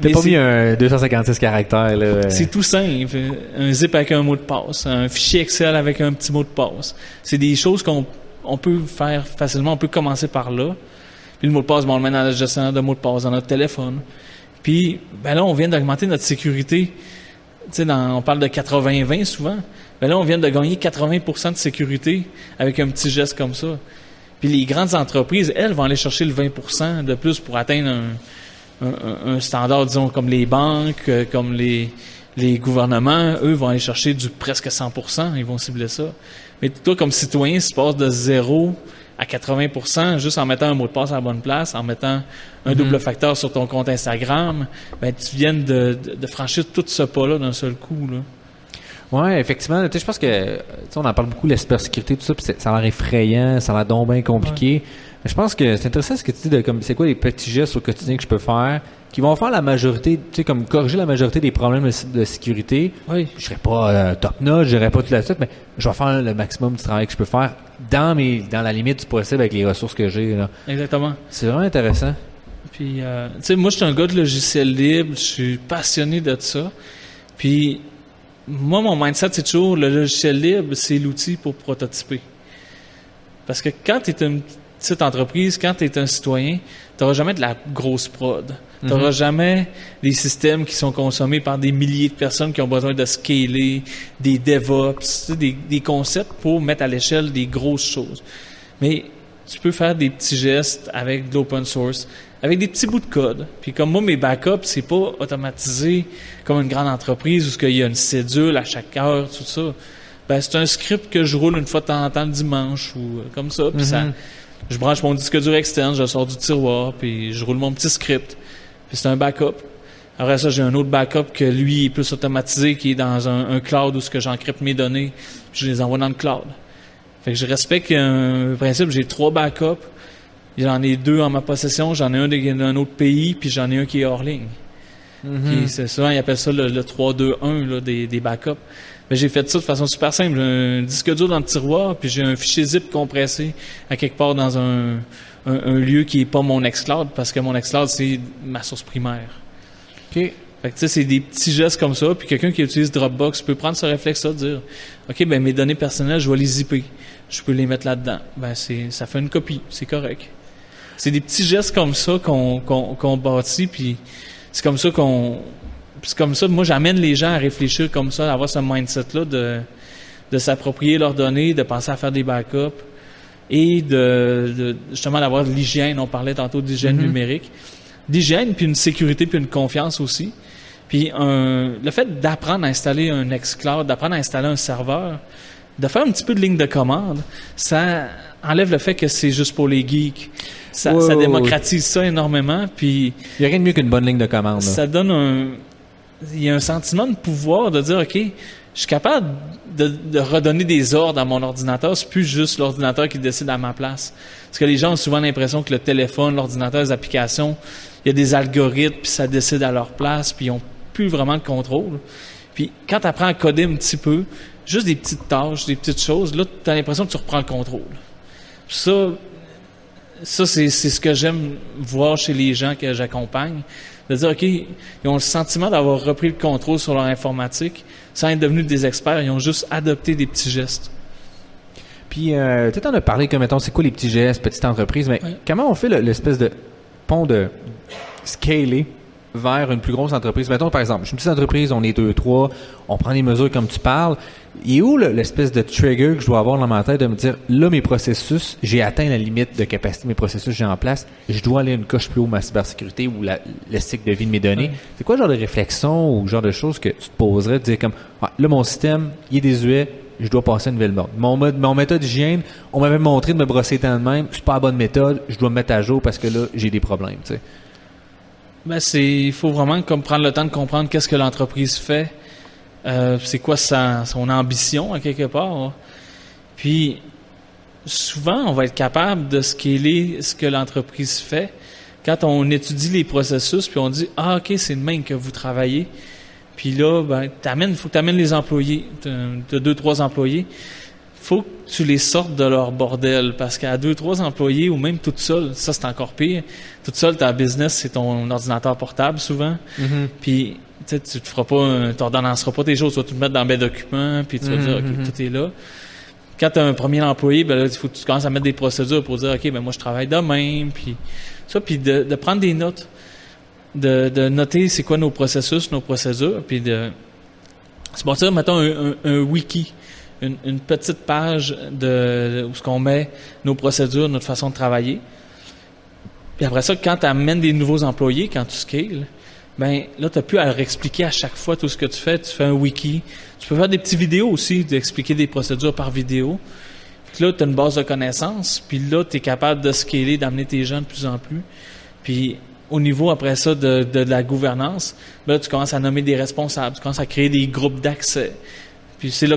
T'as pas mis un 256 caractères, là. C'est tout simple. Un zip avec un mot de passe. Un fichier Excel avec un petit mot de passe. C'est des choses qu'on on peut faire facilement. On peut commencer par là. Puis le mot de passe, bon, on le met dans le gestionnaire de mots de passe, dans notre téléphone. Puis, ben là, on vient d'augmenter notre sécurité. Tu sais, on parle de 80-20 souvent. Ben là, on vient de gagner 80% de sécurité avec un petit geste comme ça. Puis les grandes entreprises, elles, vont aller chercher le 20% de plus pour atteindre un, un, standard, disons, comme les banques, euh, comme les, les gouvernements, eux, vont aller chercher du presque 100 ils vont cibler ça. Mais toi, comme citoyen, si tu passes de zéro à 80% juste en mettant un mot de passe à la bonne place, en mettant un mhm. double facteur sur ton compte Instagram, ben, tu viens de, de franchir tout ce pas-là d'un seul coup. Là. Oui, effectivement. Je pense que on en parle beaucoup, sécurité, tout ça, puis ça a l'air effrayant, ça a l'air donc bien compliqué. Mais je pense que c'est intéressant ce que tu dis de comme c'est quoi les petits gestes au quotidien que je peux faire qui vont faire la majorité, tu sais, comme corriger la majorité des problèmes de, sécurité. Oui. Je serai pas euh, top notch, je pas tout la suite, mais je vais faire le maximum du travail que je peux faire dans mes dans la limite du possible avec les ressources que j'ai. Exactement. C'est vraiment intéressant. Puis, euh, tu sais, moi, je suis un gars de logiciel libre, je suis passionné de ça. Puis, moi, mon mindset, c'est toujours le logiciel libre, c'est l'outil pour prototyper. Parce que quand tu es une petite entreprise, quand tu es un citoyen, tu n'auras jamais de la grosse prod. Tu n'auras mhm. jamais des systèmes qui sont consommés par des milliers de personnes qui ont besoin de scaler, des DevOps, des, des concepts pour mettre à l'échelle des grosses choses. Mais tu peux faire des petits gestes avec de l'open source, avec des petits bouts de code. Puis comme moi, mes backups, c'est pas automatisé comme une grande entreprise où il y a une cédule à chaque heure, tout ça. Ben, c'est un script que je roule une fois de temps en temps le dimanche ou euh, comme ça. Puis ça, mhm. je branche mon disque dur externe, je sors du tiroir, puis je roule mon petit script. Puis c'est un backup. Après ça, j'ai un autre backup que lui est plus automatisé, qui est dans un, cloud où ce que j'encrypte mes données, puis je les envoie dans le cloud. Fait que je respecte un principe, j'ai trois backups. J'en ai deux en ma possession, j'en ai un d'un autre pays, puis j'en ai un qui est hors ligne. Mm-hmm. C'est souvent, ils appellent ça le, 3-2-1 des, des backups. Mais j'ai fait ça de façon super simple. J'ai un disque dur dans le tiroir, puis j'ai un fichier zip compressé à quelque part dans un, un, lieu qui est pas mon Xcloud, parce que mon Xcloud, c'est ma source primaire. OK. Fait que, tu sais, c'est des petits gestes comme ça. Puis quelqu'un qui utilise Dropbox peut prendre ce réflexe-là dire, OK, ben mes données personnelles, je vais les zipper. Je peux les mettre là-dedans. Ben, c'est, ça fait une copie. C'est correct. C'est des petits gestes comme ça qu'on, qu'on, qu'on bâtit, puis c'est comme ça qu'on... C'est comme ça, moi, j'amène les gens à réfléchir comme ça, à avoir ce mindset-là de, de s'approprier leurs données, de penser à faire des backups et de, de justement d'avoir de l'hygiène. On parlait tantôt d'hygiène mm-hmm. numérique. D'hygiène, puis une sécurité, puis une confiance aussi. Puis un, le fait d'apprendre à installer un Nextcloud, d'apprendre à installer un serveur, de faire un petit peu de ligne de commande, ça enlève le fait que c'est juste pour les geeks. Ça, démocratise ça énormément. Puis il n'y a rien de mieux qu'une bonne ligne de commande. Ça donne un, il y a un sentiment de pouvoir de dire ok, je suis capable de, de redonner des ordres à mon ordinateur. C'est plus juste l'ordinateur qui décide à ma place. Parce que les gens ont souvent l'impression que le téléphone, l'ordinateur, les applications, il y a des algorithmes puis ça décide à leur place puis ils ont plus vraiment de contrôle. Puis quand tu apprends à coder un petit peu, juste des petites tâches, des petites choses, là, tu as l'impression que tu reprends le contrôle. Ça, ça c'est, ce que j'aime voir chez les gens que j'accompagne. De dire, OK, ils ont le sentiment d'avoir repris le contrôle sur leur informatique sans être devenus des experts. Ils ont juste adopté des petits gestes. Puis, euh, tu en as parlé comme, mettons, c'est quoi les petits gestes, petites entreprises, mais comment on fait l'espèce de pont de scaler vers une plus grosse entreprise? Mettons, par exemple, je suis une petite entreprise, on est deux, trois, on prend des mesures comme tu parles. Et où l'espèce de trigger que je dois avoir dans ma tête de me dire, là, mes processus, j'ai atteint la limite de capacité, mes processus j'ai en place, je dois aller une coche plus haut ma cybersécurité ou la, le cycle de vie de mes données. C'est quoi le genre de réflexion ou le genre de choses que tu te poserais de dire comme, ah, là, mon système, il est désuet, je dois passer à une nouvelle mode. Mon, mode, mon méthode d'hygiène, on m'avait montré de me brosser tant de même, c'est pas la bonne méthode, je dois me mettre à jour parce que là, j'ai des problèmes, tu sais. Ben, c'est, il faut vraiment comme prendre le temps de comprendre qu'est-ce que l'entreprise fait, euh, c'est quoi sa, son ambition à quelque part. Puis, souvent, on va être capable de scaler ce que l'entreprise fait quand on étudie les processus, puis on dit, ah, OK, c'est le même que vous travaillez. Puis là, ben, t'amènes, faut que tu amènes les employés. Tu as deux, trois employés. Faut que tu les sortes de leur bordel. Parce qu'à deux, trois employés, ou même toute seule, ça c'est encore pire. Toute seule, ta business, c'est ton ordinateur portable souvent. Mm-hmm. Puis tu te feras pas, tu ordonnanceras pas tes choses, tu vas tout mettre dans mes documents, puis tu vas dire, OK, Mm-hmm. tout est là. Quand tu as un premier employé, ben là, il faut que tu commences à mettre des procédures pour dire, OK, ben moi, je travaille de même, puis ça, puis de, de prendre des notes de, de noter c'est quoi nos processus, nos procédures, puis de se bâtir, mettons, un, un, un wiki, une, petite page de, où ce qu'on met nos procédures, notre façon de travailler. Puis après ça, quand tu amènes des nouveaux employés, quand tu scales, ben là, tu n'as plus à leur expliquer à chaque fois tout ce que tu fais. Tu fais un wiki. Tu peux faire des petites vidéos aussi, d'expliquer des procédures par vidéo. Puis là, tu as une base de connaissances. Puis là, tu es capable de scaler, d'amener tes gens de plus en plus. Puis au niveau après ça de, de, la gouvernance, là tu commences à nommer des responsables, tu commences à créer des groupes d'accès. Puis c'est là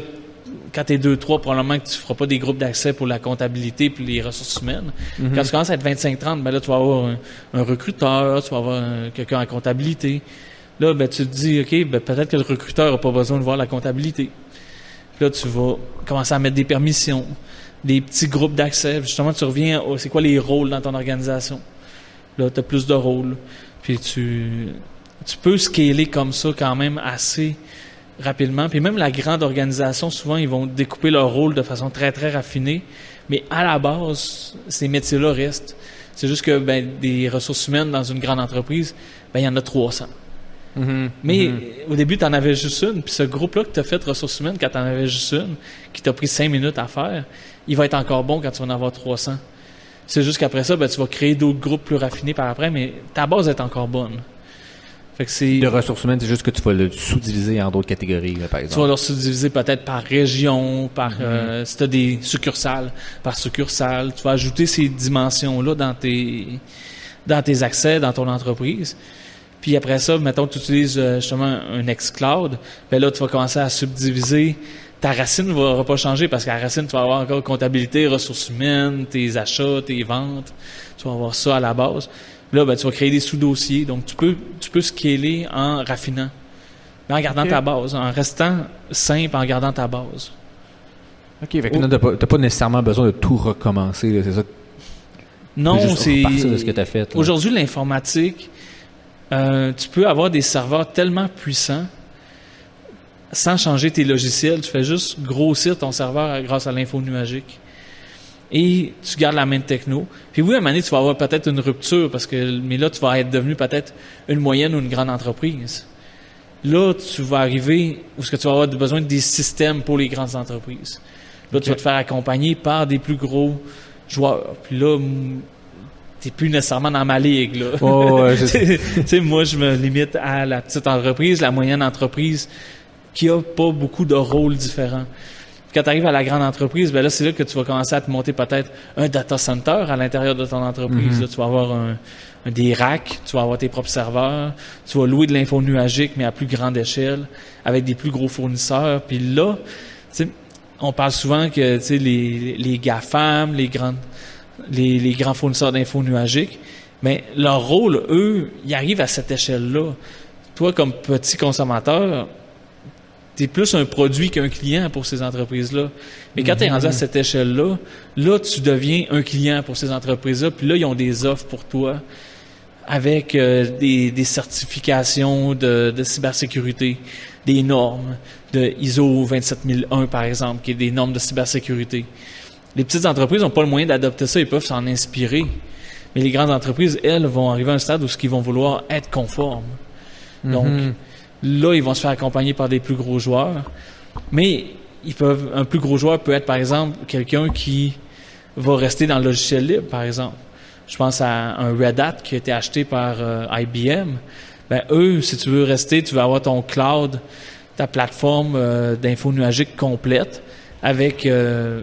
quand tu es 2 3 probablement que tu feras pas des groupes d'accès pour la comptabilité puis les ressources humaines. Mm-hmm. Quand tu commences à être 25 30, ben là tu vas avoir un, un recruteur, tu vas avoir quelqu'un en comptabilité. Là ben tu te dis OK, ben peut-être que le recruteur a pas besoin de voir la comptabilité. Puis là tu vas commencer à mettre des permissions, des petits groupes d'accès, justement tu reviens c'est quoi les rôles dans ton organisation? Là, tu as plus de rôles. Puis tu, tu peux scaler comme ça quand même assez rapidement. Puis même la grande organisation, souvent, ils vont découper leur rôle de façon très, très raffinée. Mais à la base, ces métiers-là restent. C'est juste que ben, des ressources humaines dans une grande entreprise, ben, il y en a 300. Mm-hmm. Mais mm-hmm. au début, tu en avais juste une. Puis ce groupe-là que tu as fait ressources humaines, quand tu en avais juste une, qui t'a pris cinq minutes à faire, il va être encore bon quand tu vas en avoir 300. C'est juste qu'après ça, ben, tu vas créer d'autres groupes plus raffinés par après, mais ta base est encore bonne. Fait que c'est. De ressources humaines, c'est juste que tu vas le sous-diviser en d'autres catégories, là, par exemple. Tu vas le sous-diviser peut-être par région, par, mm-hmm. euh, si tu as des succursales, par succursale. Tu vas ajouter ces dimensions-là dans tes, dans tes accès, dans ton entreprise. Puis après ça, mettons que tu utilises euh, justement un Xcloud, ben là, tu vas commencer à subdiviser ta racine ne va pas changer parce qu'à la racine, tu vas avoir encore comptabilité, ressources humaines, tes achats, tes ventes. Tu vas avoir ça à la base. Là, ben, tu vas créer des sous-dossiers. Donc, tu peux, tu peux scaler en raffinant. Mais en gardant okay. ta base, en restant simple, en gardant ta base. OK. Fait que oh. tu n'as pas, pas, nécessairement besoin de tout recommencer. C'est ça? Non, c'est. de ce que tu as fait. Aujourd'hui, l'informatique, euh, tu peux avoir des serveurs tellement puissants sans changer tes logiciels, tu fais juste grossir ton serveur grâce à l'info nuagique. Et tu gardes la même techno. Puis oui, à un moment donné, tu vas avoir peut-être une rupture, parce que, mais là, tu vas être devenu peut-être une moyenne ou une grande entreprise. Là, tu vas arriver où ce que tu vas avoir besoin des systèmes pour les grandes entreprises. Là, okay. tu vas te faire accompagner par des plus gros joueurs. Puis là, t'es plus nécessairement dans ma ligue, là. Oh, ouais, [laughs] tu sais, moi, je me limite à la petite entreprise, la moyenne entreprise, qui a pas beaucoup de rôles différents. Quand tu arrives à la grande entreprise, ben là, c'est là que tu vas commencer à te monter peut-être un data center à l'intérieur de ton entreprise. Mhm. Là, tu vas avoir un, un, des racks, tu vas avoir tes propres serveurs, tu vas louer de l'info nuagique, mais à plus grande échelle, avec des plus gros fournisseurs. Puis là, tu sais, on parle souvent que les, les GAFAM, les, grandes, les, les grands fournisseurs d'info nuagique, mais leur rôle, eux, ils arrivent à cette échelle-là. Toi, comme petit consommateur, tu es plus un produit qu'un client pour ces entreprises-là. Mais quand tu es rendu à cette échelle-là, là, tu deviens un client pour ces entreprises-là, puis là, ils ont des offres pour toi avec euh, des, des, certifications de, de, cybersécurité, des normes de ISO 27001, par exemple, qui est des normes de cybersécurité. Les petites entreprises n'ont pas le moyen d'adopter ça, ils peuvent s'en inspirer. Mais les grandes entreprises, elles, vont arriver à un stade où ce qu'ils vont vouloir être conformes. Donc, Mhm. Là, ils vont se faire accompagner par des plus gros joueurs. Mais ils peuvent, un plus gros joueur peut être, par exemple, quelqu'un qui va rester dans le logiciel libre, par exemple. Je pense à un Red Hat qui a été acheté par euh, IBM. Ben, eux, si tu veux rester, tu vas avoir ton cloud, ta plateforme euh, d'info nuagique complète avec euh,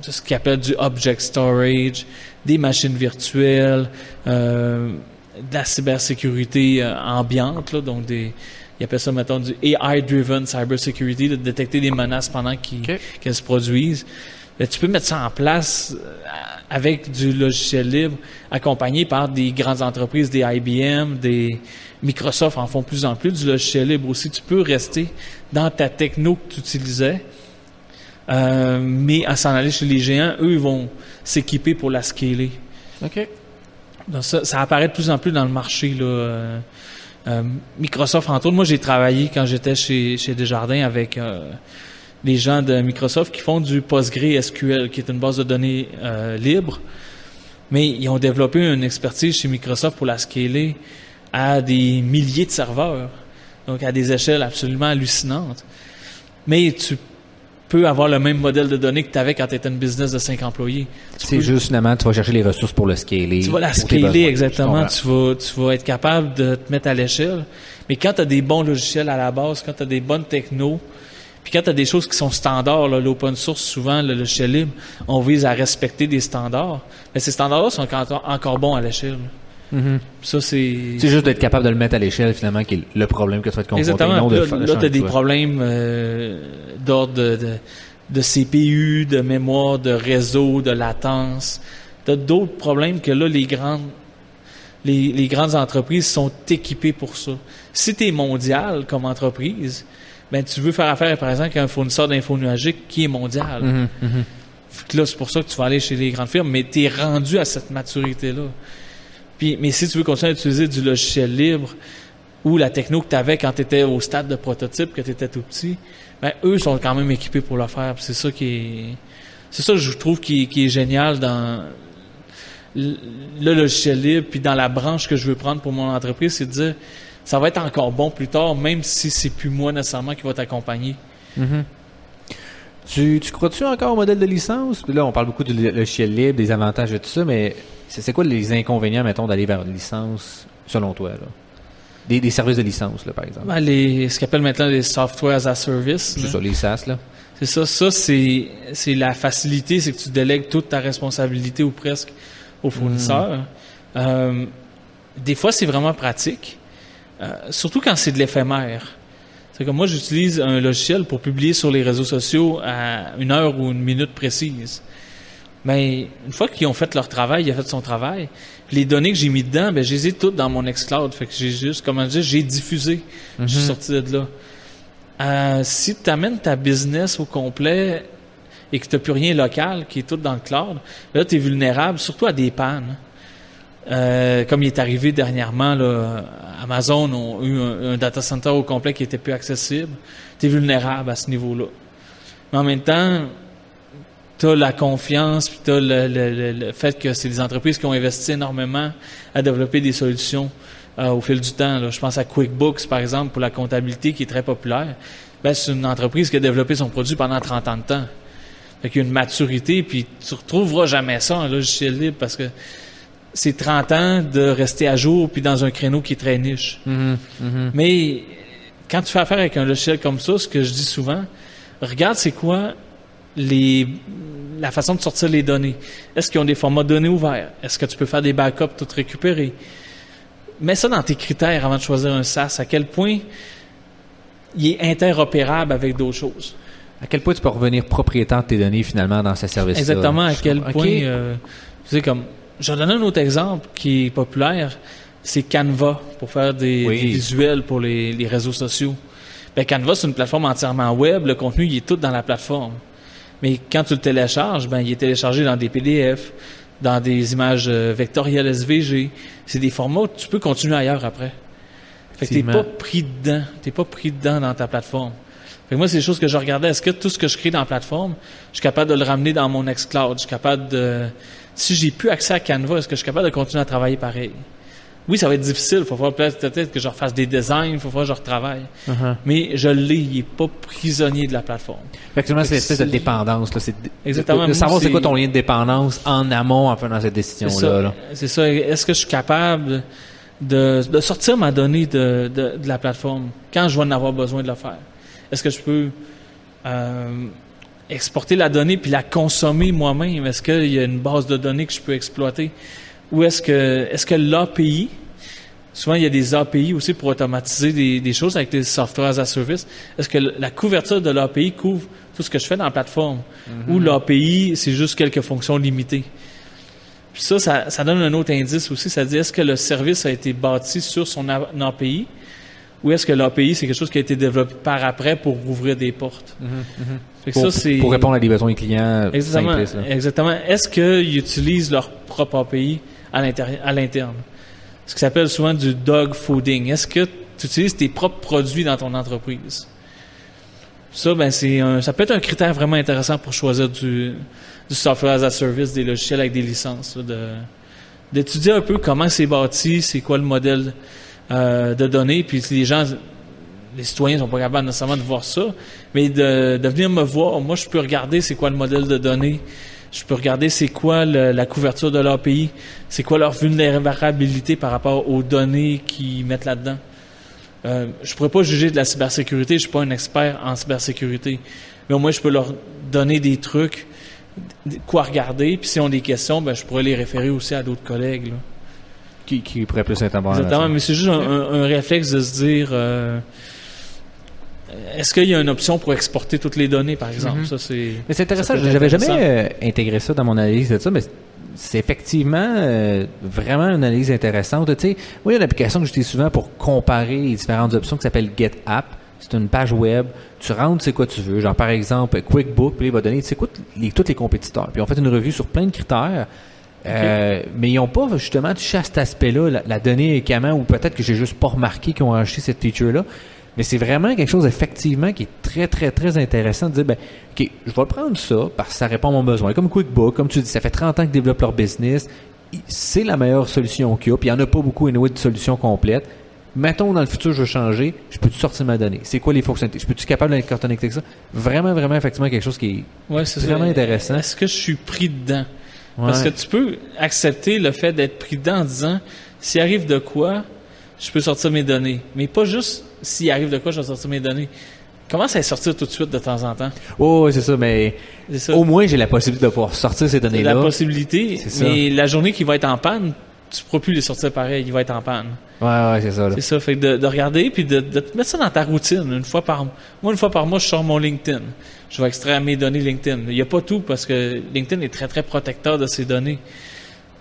ce qu'ils appellent du object storage, des machines virtuelles, euh, de la cybersécurité euh, ambiante, donc des, ils appellent ça, mettons, du AI-driven cybersecurity, de détecter des menaces pendant qu'elles se produisent. Ben, tu peux mettre ça en place euh, avec du logiciel libre, accompagné par des grandes entreprises, des IBM, des Microsoft en font de plus en plus du logiciel libre aussi. Tu peux rester dans ta techno que tu utilisais, euh, mais à s'en aller chez les géants, eux, ils vont s'équiper pour la scaler. OK. Donc ça, ça apparaît de plus en plus dans le marché. Là. Euh, Microsoft, entre autres, moi j'ai travaillé quand j'étais chez, chez Desjardins avec euh, les gens de Microsoft qui font du PostgreSQL, qui est une base de données euh, libre. Mais ils ont développé une expertise chez Microsoft pour la scaler à des milliers de serveurs, donc à des échelles absolument hallucinantes. Mais tu peux avoir le même modèle de données que tu avais quand tu étais une business de 5 employés. C'est peux- juste finalement, tu vas chercher les ressources pour le scaler. tu vas la scaler exactement. Tu vas, tu vas être capable de te mettre à l'échelle. Mais quand tu as des bons logiciels à la base, quand tu as des bonnes technos, puis quand tu as des choses qui sont standards, l'open source, souvent, le logiciel libre, on vise à respecter des standards. Mais ces standards-là sont encore bons à l'échelle. Mhm. Ça, c'est... C'est juste d'être capable de le mettre à l'échelle, finalement, qui est le problème que tu vas te confronter. Exactement. non de là, changer t'as des toi. problèmes euh, d'ordre de, de, de CPU, de mémoire, de réseau, de latence. T'as d'autres problèmes que là, les grandes les, les grandes entreprises sont équipées pour ça. Si tu es mondial comme entreprise, ben tu veux faire affaire, par exemple, avec un fournisseur d'info nuagique qui est mondial. Mhm, mhm. Là, c'est pour ça que tu vas aller chez les grandes firmes, mais tu es rendu à cette maturité-là. Puis, mais si tu veux continuer à utiliser du logiciel libre ou la techno que tu avais quand tu étais au stade de prototype, que tu étais tout petit, ben, eux sont quand même équipés pour le faire. C'est ça qui est. C'est ça que je trouve qui, est- génial dans le logiciel libre, puis dans la branche que je veux prendre pour mon entreprise, c'est de dire ça va être encore bon plus tard, même si c'est plus moi nécessairement qui va t'accompagner. Mhm. Tu, tu crois-tu encore au modèle de licence? Puis Là, on parle beaucoup du logiciel libre, des avantages et tout ça, mais c'est quoi les inconvénients, mettons, d'aller vers une licence, selon toi, là? Des, des services de licence, là, par exemple. Ben, les, ce qu'on appelle maintenant les software as a service. C'est ça, les SaaS, là. C'est ça, ça c'est c'est la facilité, c'est que tu délègues toute ta responsabilité ou presque au fournisseur. Euh, des fois, c'est vraiment pratique, euh, surtout quand c'est de l'éphémère. C'est comme moi, j'utilise un logiciel pour publier sur les réseaux sociaux à une heure ou une minute précise. Mais une fois qu'ils ont fait leur travail, il a fait son travail. Les données que j'ai mis dedans, ben, je les ai toutes dans mon Xcloud. Fait que j'ai juste, comment dire, j'ai diffusé. Je suis sorti de là. Euh, si tu amènes ta business au complet et que tu n'as plus rien local, qui est tout dans le cloud, là, tu es vulnérable, surtout à des pannes. Euh, comme il est arrivé dernièrement, là, Amazon ont eu un, un data center au complet qui était plus accessible. Tu es vulnérable à ce niveau-là. Mais en même temps, tu as la confiance, puis tu as le, le- le- fait que c'est des entreprises qui ont investi énormément à développer des solutions euh, au fil du temps. là. Je pense à QuickBooks, par exemple, pour la comptabilité, qui est très populaire. Ben, c'est une entreprise qui a développé son produit pendant 30 ans de temps. Fait qu'il y a une maturité, puis tu retrouveras jamais ça en logiciel libre parce que c'est 30 ans de rester à jour puis dans un créneau qui est très niche. Mhm, mhm. Mais quand tu fais affaire avec un logiciel comme ça, ce que je dis souvent, regarde c'est quoi les la façon de sortir les données. Est-ce qu'ils ont des formats de données ouverts? Est-ce que tu peux faire des backups tout récupérer? Mets ça dans tes critères avant de choisir un SaaS. À quel point il est interopérable avec d'autres choses? À quel point tu peux revenir propriétaire de tes données, finalement, dans ce service Exactement, à quel point... Euh, tu sais, comme... Je vais donner un autre exemple qui est populaire. C'est Canva, pour faire des, Oui. des visuels pour les, les réseaux sociaux. Ben, Canva, c'est une plateforme entièrement web. Le contenu, il est tout dans la plateforme. Mais quand tu le télécharges, ben, il est téléchargé dans des PDF, dans des images euh, vectorielles SVG. C'est des formats où tu peux continuer ailleurs après. Fait que t'es pas pris dedans. T'es pas pris dedans dans ta plateforme. Fait que moi, c'est des choses que je regardais. Est-ce que tout ce que je crée dans la plateforme, je suis capable de le ramener dans mon Xcloud? Je suis capable de... Si j'ai plus accès à Canva, est-ce que je suis capable de continuer à travailler pareil? oui, ça va être difficile. Il faut falloir peut-être que je refasse des designs, il faut falloir que je retravaille. Uh-huh. Mais je l'ai, il n'est pas prisonnier de la plateforme. Effectivement, c'est l'espèce de dépendance. Là. Exactement. De, savoir c'est quoi ton lien de dépendance en amont en faisant cette décision-là. C'est ça. Est-ce que je suis capable de, de sortir ma donnée de, de, de, la plateforme quand je vais en avoir besoin de le faire? Est-ce que je peux euh, exporter la donnée puis la consommer moi-même? Est-ce qu'il y a une base de données que je peux exploiter? Ou est-ce que, est-ce que l'API, souvent il y a des API aussi pour automatiser des, des choses avec des softwares as a service, est-ce que la couverture de l'API couvre tout ce que je fais dans la plateforme? Mm-hmm. Ou l'API, c'est juste quelques fonctions limitées? Puis ça, ça, ça, donne un autre indice aussi, ça dit est-ce que le service a été bâti sur son API ou est-ce que l'API, c'est quelque chose qui a été développé par après pour ouvrir des portes? Mm-hmm, mm-hmm. pour, répondre à des besoins des clients. Exactement. exactement. Est-ce qu'ils utilisent leur propre API à l'interne? Ce qui s'appelle souvent du dog fooding. Est-ce que tu utilises tes propres produits dans ton entreprise? Ça, ben, c'est ça peut être un critère vraiment intéressant pour choisir du, software as a service, des logiciels avec des licences, d'étudier un peu comment c'est bâti, c'est quoi le modèle euh, de données, puis les gens, les citoyens sont pas capables nécessairement de voir ça, mais de, de venir me voir, moi je peux regarder c'est quoi le modèle de données, je peux regarder c'est quoi la couverture de leur pays, c'est quoi leur vulnérabilité par rapport aux données qu'ils mettent là-dedans. Euh, je pourrais pas juger de la cybersécurité, je suis pas un expert en cybersécurité, mais au moins je peux leur donner des trucs, quoi regarder, puis si on des questions, ben, je pourrais les référer aussi à d'autres collègues. Qui, qui pourraient plus intervenir. Exactement, mais c'est juste un, réflexe de se dire... Euh, est-ce qu'il y a une option pour exporter toutes les données, par exemple? Mhm. Ça, c'est. Mais c'est intéressant. J'avais jamais euh, intégré ça dans mon analyse de ça, mais c'est effectivement euh, vraiment une analyse intéressante. Tu sais, il y a une application que j'utilise souvent pour comparer les différentes options qui s'appelle GetApp. C'est une page web. Tu rentres, c'est quoi tu veux. Genre, par exemple, QuickBook, puis il va donner, tu sais, les, tous les compétiteurs. Puis on fait une revue sur plein de critères. Euh, mais ils n'ont pas justement touché à cet aspect-là, la, donnée également, ou peut-être que j'ai juste pas remarqué qu'ils ont acheté cette feature-là. Mais c'est vraiment quelque chose, effectivement, qui est très, très, très intéressant de dire, ben, OK, je vais prendre ça parce que ça répond à mon besoin. Comme QuickBook, comme tu dis, ça fait 30 ans qu'ils développent leur business. C'est la meilleure solution qu'il y a. Puis il n'y en a pas beaucoup, anyway, de solutions complètes. Mettons, dans le futur, je veux changer. Je peux-tu sortir ma donnée? C'est quoi les fonctionnalités? Je peux-tu capable d'être connecté avec ça? Vraiment, vraiment, effectivement, quelque chose qui est, ouais, vraiment intéressant. Est-ce que je suis pris dedans? Parce que tu peux accepter le fait d'être pris dedans en disant, s'il arrive de quoi, je peux sortir mes données. Mais pas juste s'il arrive de quoi, je vais sortir mes données. Comment ça sortir tout de suite de temps en temps? Oh, c'est ça, mais au moins j'ai la possibilité de pouvoir sortir ces données-là. La possibilité, mais la journée qui va être en panne, tu ne pourras plus les sortir pareil, il va être en panne. Ouais, ouais, c'est ça. C'est ça, fait de, de regarder puis de, de, mettre ça dans ta routine une fois par moi une fois par mois je sors mon LinkedIn. Je vais extraire mes données LinkedIn. Il n'y a pas tout parce que LinkedIn est très très protecteur de ses données.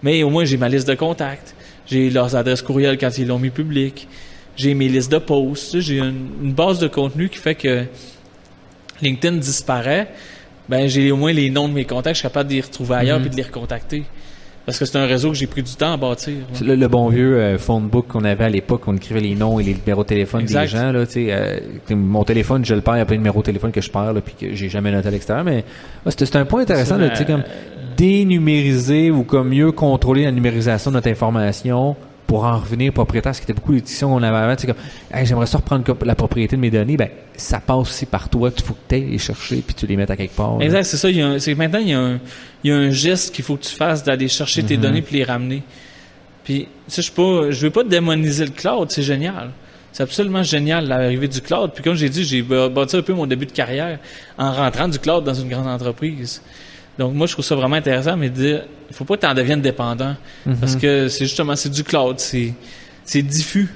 Mais au moins j'ai ma liste de contacts, j'ai leurs adresses courriels quand ils l'ont mis public j'ai mes listes de posts, j'ai une, base de contenu qui fait que LinkedIn disparaît, ben j'ai au moins les noms de mes contacts, je suis capable de les retrouver ailleurs et mhm. de les recontacter. Parce que c'est un réseau que j'ai pris du temps à bâtir. Le, bon vieux euh, phone book qu'on avait à l'époque, on écrivait les noms et les numéros de téléphone des gens. Là, euh, mon téléphone, je le perds, il y a plein de numéros de téléphone que je perds là, puis que j'ai jamais noté à l'extérieur. Mais c'est un point intéressant, de comme dénumériser ou comme mieux contrôler la numérisation de notre information pour en revenir propriétaire, ce qui était beaucoup d'éditions qu'on avait avant, c'est comme, j'aimerais ça reprendre la propriété de mes données, ben, ça passe aussi par toi, il faut que tu les chercher puis tu les mettes à quelque part. Exact, c'est ça. C'est maintenant, il y, a un, il y a un geste qu'il faut que tu fasses d'aller chercher tes mm-hmm. données puis les ramener. Puis, ça, je pas, je veux pas démoniser le cloud, c'est génial. C'est absolument génial l'arrivée du cloud. Puis comme j'ai dit, j'ai bâti un peu mon début de carrière en rentrant du cloud dans une grande entreprise. Donc moi je trouve ça vraiment intéressant, mais dire il faut pas que tu en deviennes dépendant mhm. parce que c'est justement c'est du cloud, c'est c'est diffus,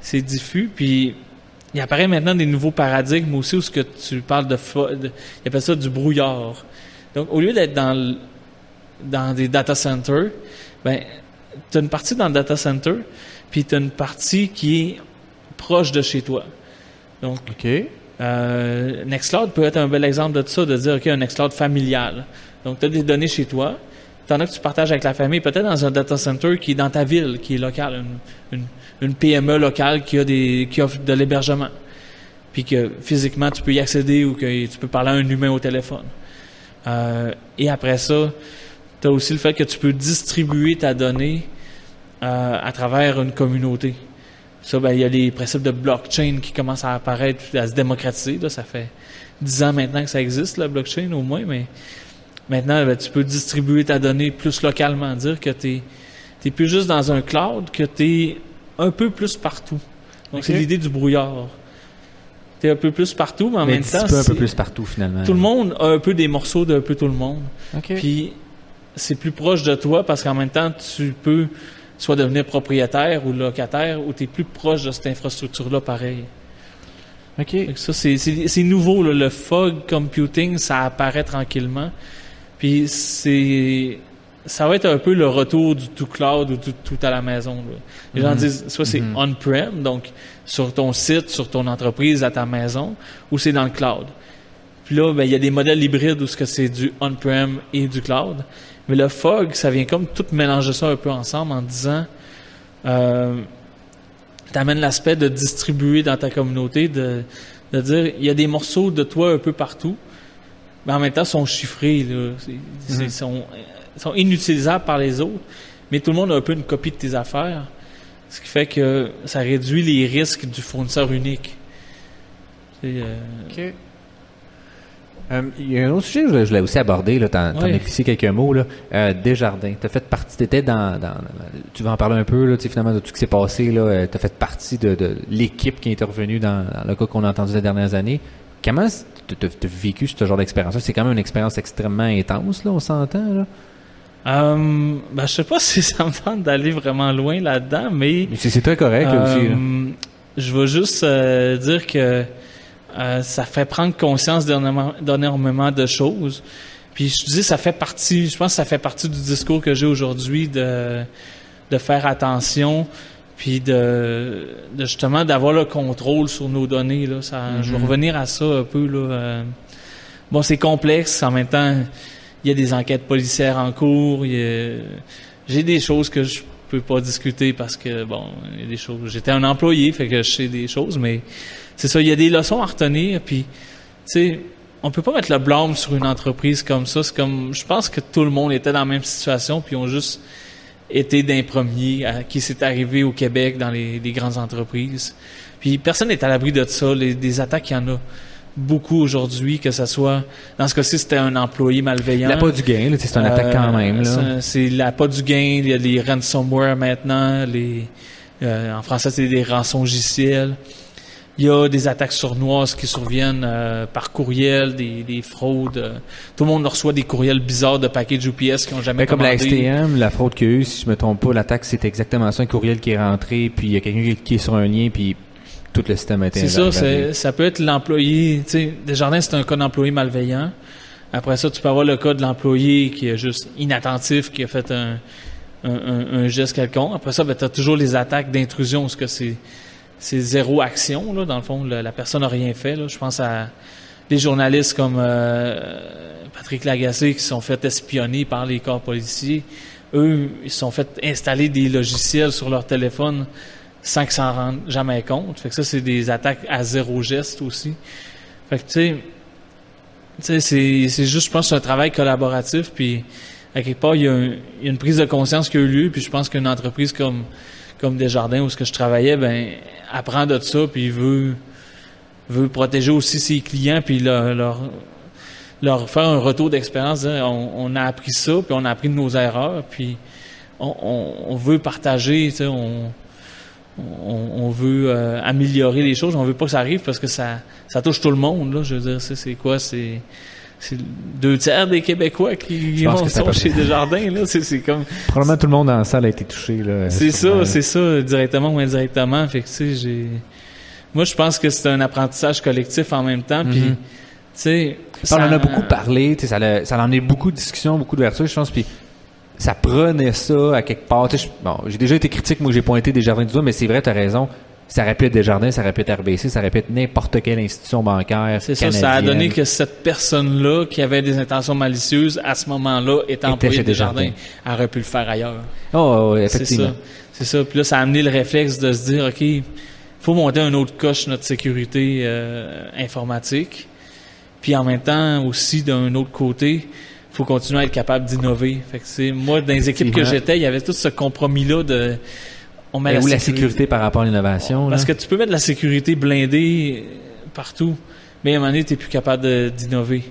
c'est diffus, puis il apparaît maintenant des nouveaux paradigmes aussi où ce que tu parles de, de il appelle ça du brouillard. Donc au lieu d'être dans dans des data centers, ben tu as une partie dans le data center, puis tu as une partie qui est proche de chez toi. Donc. Euh, Nextcloud peut être un bel exemple de ça, de dire, OK, un Nextcloud familial. Donc, tu as des données chez toi, tu en as que tu partages avec la famille, peut-être dans un data center qui est dans ta ville, qui est local, une, PME locale qui a des qui offre de l'hébergement. Puis que physiquement, tu peux y accéder ou que tu peux parler à un humain au téléphone. Euh, et après ça, tu as aussi le fait que tu peux distribuer ta donnée euh, à travers une communauté. Ça, ben, il y a les principes de blockchain qui commencent à apparaître, à se démocratiser. Là. Ça fait dix ans maintenant que ça existe, la blockchain au moins, mais maintenant, ben, tu peux distribuer ta donnée plus localement, dire que tu n'es plus juste dans un cloud, que tu es un peu plus partout. Donc, c'est l'idée du brouillard. Tu es un peu plus partout, mais en même temps. un peu plus partout, finalement. Tout le monde a un peu des morceaux d'un peu tout le monde. Puis, c'est plus proche de toi parce qu'en même temps, tu peux soit devenir propriétaire ou locataire ou tu es plus proche de cette infrastructure-là pareil. OK. ça, c'est nouveau. Le fog computing, ça apparaît tranquillement. Puis c'est ça va être un peu le retour du tout cloud ou tout, tout à la maison. Les gens mhm. disent soit c'est mhm. on-prem, donc sur ton site, sur ton entreprise, à ta maison, ou c'est dans le cloud. Puis là, ben, il y a des modèles hybrides où c'est du on-prem et du cloud. Mais le fog, ça vient comme tout mélanger ça un peu ensemble en disant, euh, t'amènes l'aspect de distribuer dans ta communauté, de, de dire, il y a des morceaux de toi un peu partout, mais en même temps, sont chiffrés, là. Mhm. sont, sont inutilisables par les autres, mais tout le monde a un peu une copie de tes affaires, ce qui fait que ça réduit les risques du fournisseur unique. Euh, OK. Euh, il y a un autre sujet que je voulais aussi aborder, là, t'en, as glissé quelques mots, là. Euh, Desjardins. T'as fait partie, t'étais dans, dans, tu vas en parler un peu, là, finalement, de tout ce qui s'est passé, là. Euh, t'as fait partie de, de l'équipe qui est intervenue dans, dans, le cas qu'on a entendu les dernières années. Comment t'as, as vécu ce genre d'expérience-là? C'est quand même une expérience extrêmement intense, là, on s'entend, là. Euh, ben, je sais pas [laughs] si ça me tente d'aller vraiment loin là-dedans, mais... c'est, c'est très correct, là, aussi, là. Euh, je veux juste euh, dire que euh, ça fait prendre conscience d'énormément de choses. Puis je dis, ça fait partie, je pense que ça fait partie du discours que j'ai aujourd'hui de, de faire attention, puis de, de justement d'avoir le contrôle sur nos données. Là. Ça, Je vais mhm. revenir à ça un peu. Là. Euh. bon, c'est complexe. En même temps, il y a des enquêtes policières en cours. J'ai des choses que je peux pas discuter parce que, bon, il y a des choses. J'étais un employé, fait que je sais des choses, mais c'est ça, il y a des leçons à retenir, puis, tu sais, on peut pas mettre le blâme sur une entreprise comme ça. C'est comme, je pense que tout le monde était dans la même situation, puis ont juste été d'un premier à qui s'est arrivé au Québec dans les, grandes entreprises. Puis personne n'est à l'abri de ça. Les, des attaques, il y en a beaucoup aujourd'hui, que ce soit, dans ce cas-ci, c'était un employé malveillant. La pas du gain, c'est un attaque quand euh, même. C'est la pas du gain, il y a les ransomware maintenant, les, euh, en français, c'est des rançongiciels. Il y a des attaques sournoises qui surviennent euh, par courriel, des, des fraudes. Euh, tout le monde reçoit des courriels bizarres de paquets de UPS qui ont jamais ben, Comme la STM, la fraude qu'il y a eu, si je me trompe pas, l'attaque c'est exactement ça, un courriel qui est rentré, puis il y a quelqu'un qui est sur un lien, puis tout le système a été C'est ça, ça peut être l'employé. Tu sais, Desjardins, c'est un cas d'employé malveillant. Après ça, tu peux avoir le cas de l'employé qui est juste inattentif, qui a fait un, un, geste quelconque. Après ça, ben, tu as toujours les attaques d'intrusion, ce que c'est c'est zéro action. Là, dans le fond, la, personne n'a rien fait. Là. Je pense à des journalistes comme euh, Patrick Lagacé qui sont fait espionner par les corps policiers. Eux, ils sont fait installer des logiciels sur leur téléphone sans qu'ils s'en rendent jamais compte. Fait que ça, c'est des attaques à zéro geste aussi. Fait que, tu sais, c'est, c'est juste, je pense, un travail collaboratif. Puis, à quelque part, il y, a il y a une prise de conscience qui a eu lieu. Puis, je pense qu'une entreprise comme comme Desjardins où ce que je travaillais, ben apprend de ça, puis il veut veut protéger aussi ses clients, puis leur, leur, faire un retour d'expérience. On, a appris ça, puis on a appris de nos erreurs, puis on, veut partager, on, on, veut euh, améliorer les choses. On veut pas que ça arrive parce que ça, ça touche tout le monde. Là, je veux dire, c'est quoi, c'est c'est deux tiers des Québécois qui vont sont chez Desjardins. Là. C'est, comme... Probablement tout le monde dans la salle a été touché. Là, c'est ça, c'est ça, directement ou indirectement. Fait que, j'ai... Moi, je pense que c'est un apprentissage collectif en même temps. Puis, mm-hmm. tu sais... Ça... On en a beaucoup parlé, ça, a, ça en a beaucoup de discussions, beaucoup d'ouverture, je pense. Puis ça prenait ça à quelque part. Bon, j'ai déjà été critique, moi j'ai pointé Desjardins du doigt, mais c'est vrai, tu as raison ça aurait pu être Desjardins, ça aurait pu être RBC, ça aurait pu être n'importe quelle institution bancaire. C'est ça, ça a donné que cette personne-là, qui avait des intentions malicieuses, à ce moment-là, étant employée des Desjardins, aurait pu le faire ailleurs. Oh, oui, effectivement. C'est ça. Puis là, ça a amené le réflexe de se dire, OK, il faut monter un autre coche notre sécurité euh, informatique. Puis en même temps, aussi, d'un autre côté, faut continuer à être capable d'innover. Fait que c'est moi dans les équipes que j'étais, il y avait tout ce compromis là de on met la, la sécurité par rapport à l'innovation. Parce que tu peux mettre la sécurité blindée partout, mais à un moment donné, tu n'es plus capable d'innover.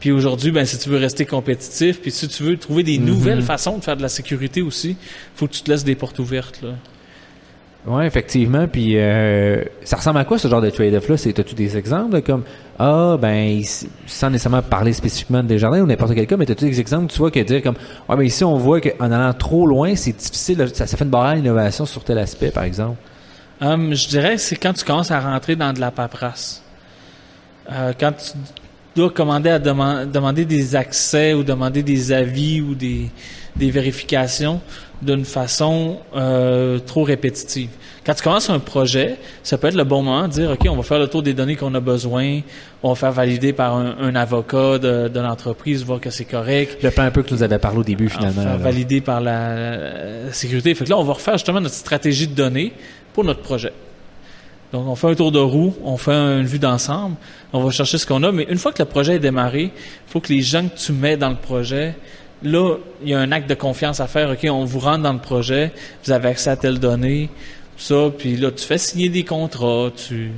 Puis aujourd'hui, ben si tu veux rester compétitif, puis si tu veux trouver des mhm. nouvelles façons de faire de la sécurité aussi, faut que tu te laisses des portes ouvertes là. Oui, effectivement. Puis euh, ça ressemble à quoi ce genre de trade-off-là? As-tu des exemples comme Ah, ben, sans nécessairement parler spécifiquement des jardins ou n'importe quel cas, mais as-tu des exemples, tu vois, que dire comme Ah, ben ici on voit qu'en allant trop loin, c'est difficile, ça, fait une barrière à l'innovation sur tel aspect, par exemple? Um, je dirais que c'est quand tu commences à rentrer dans de la paperasse. Euh, quand tu dois commander à demander des accès ou demander des avis ou des, des vérifications, d'une façon euh, trop répétitive. Quand tu commences un projet, ça peut être le bon moment de dire, OK, on va faire le tour des données qu'on a besoin, on va faire valider par un, avocat de, l'entreprise, voir que c'est correct. Le plan un peu que tu nous avais parlé au début, finalement. Faire valider par la, sécurité. Fait que là, on va refaire justement notre stratégie de données pour notre projet. Donc, on fait un tour de roue, on fait une vue d'ensemble, on va chercher ce qu'on a, mais une fois que le projet est démarré, il faut que les gens que tu mets dans le projet là, il y a un acte de confiance à faire. OK, on vous rentre dans le projet, vous avez accès à telle donnée, tout ça, puis là, tu fais signer des contrats, tu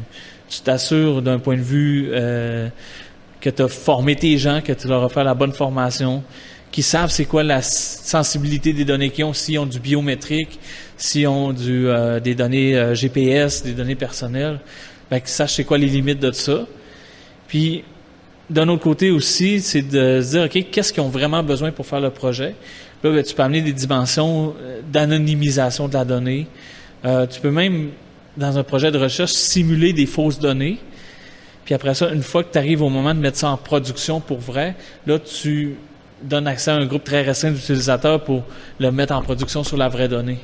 tu t'assures d'un point de vue euh, que tu as formé tes gens, que tu leur as fait la bonne formation, qui savent c'est quoi la sensibilité des données qu'ils ont, s'ils ont du biométrique, s'ils ont du, euh, des données euh, GPS, des données personnelles, ben, qu'ils sachent c'est quoi les limites de ça. Puis, d'un autre côté aussi, c'est de se dire, OK, qu'est-ce qu'ils ont vraiment besoin pour faire le projet? Là, ben, tu peux amener des dimensions euh, d'anonymisation de la donnée. Euh, tu peux même, dans un projet de recherche, simuler des fausses données. Puis après ça, une fois que tu arrives au moment de mettre ça en production pour vrai, là, tu donnes accès à un groupe très restreint d'utilisateurs pour le mettre en production sur la vraie donnée.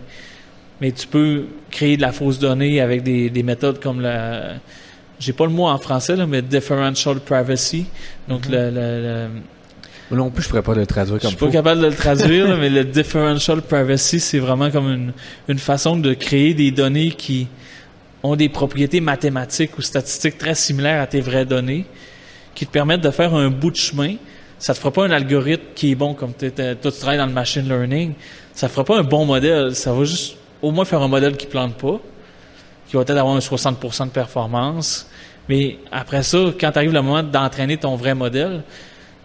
Mais tu peux créer de la fausse donnée avec des, des méthodes comme la j'ai pas le mot en français, là, mais differential privacy. Donc, le, le, Non plus, je pourrais pas le traduire comme Je suis pas capable de le traduire, [laughs] mais le differential privacy, c'est vraiment comme une, une façon de créer des données qui ont des propriétés mathématiques ou statistiques très similaires à tes vraies données, qui te permettent de faire un bout de chemin. Ça te fera pas un algorithme qui est bon comme toi tu travailles dans le machine learning. Ça fera pas un bon modèle. Ça va juste au moins faire un modèle qui plante pas qui va peut-être avoir un 60 de performance. Mais après ça, quand arrive le moment d'entraîner ton vrai modèle,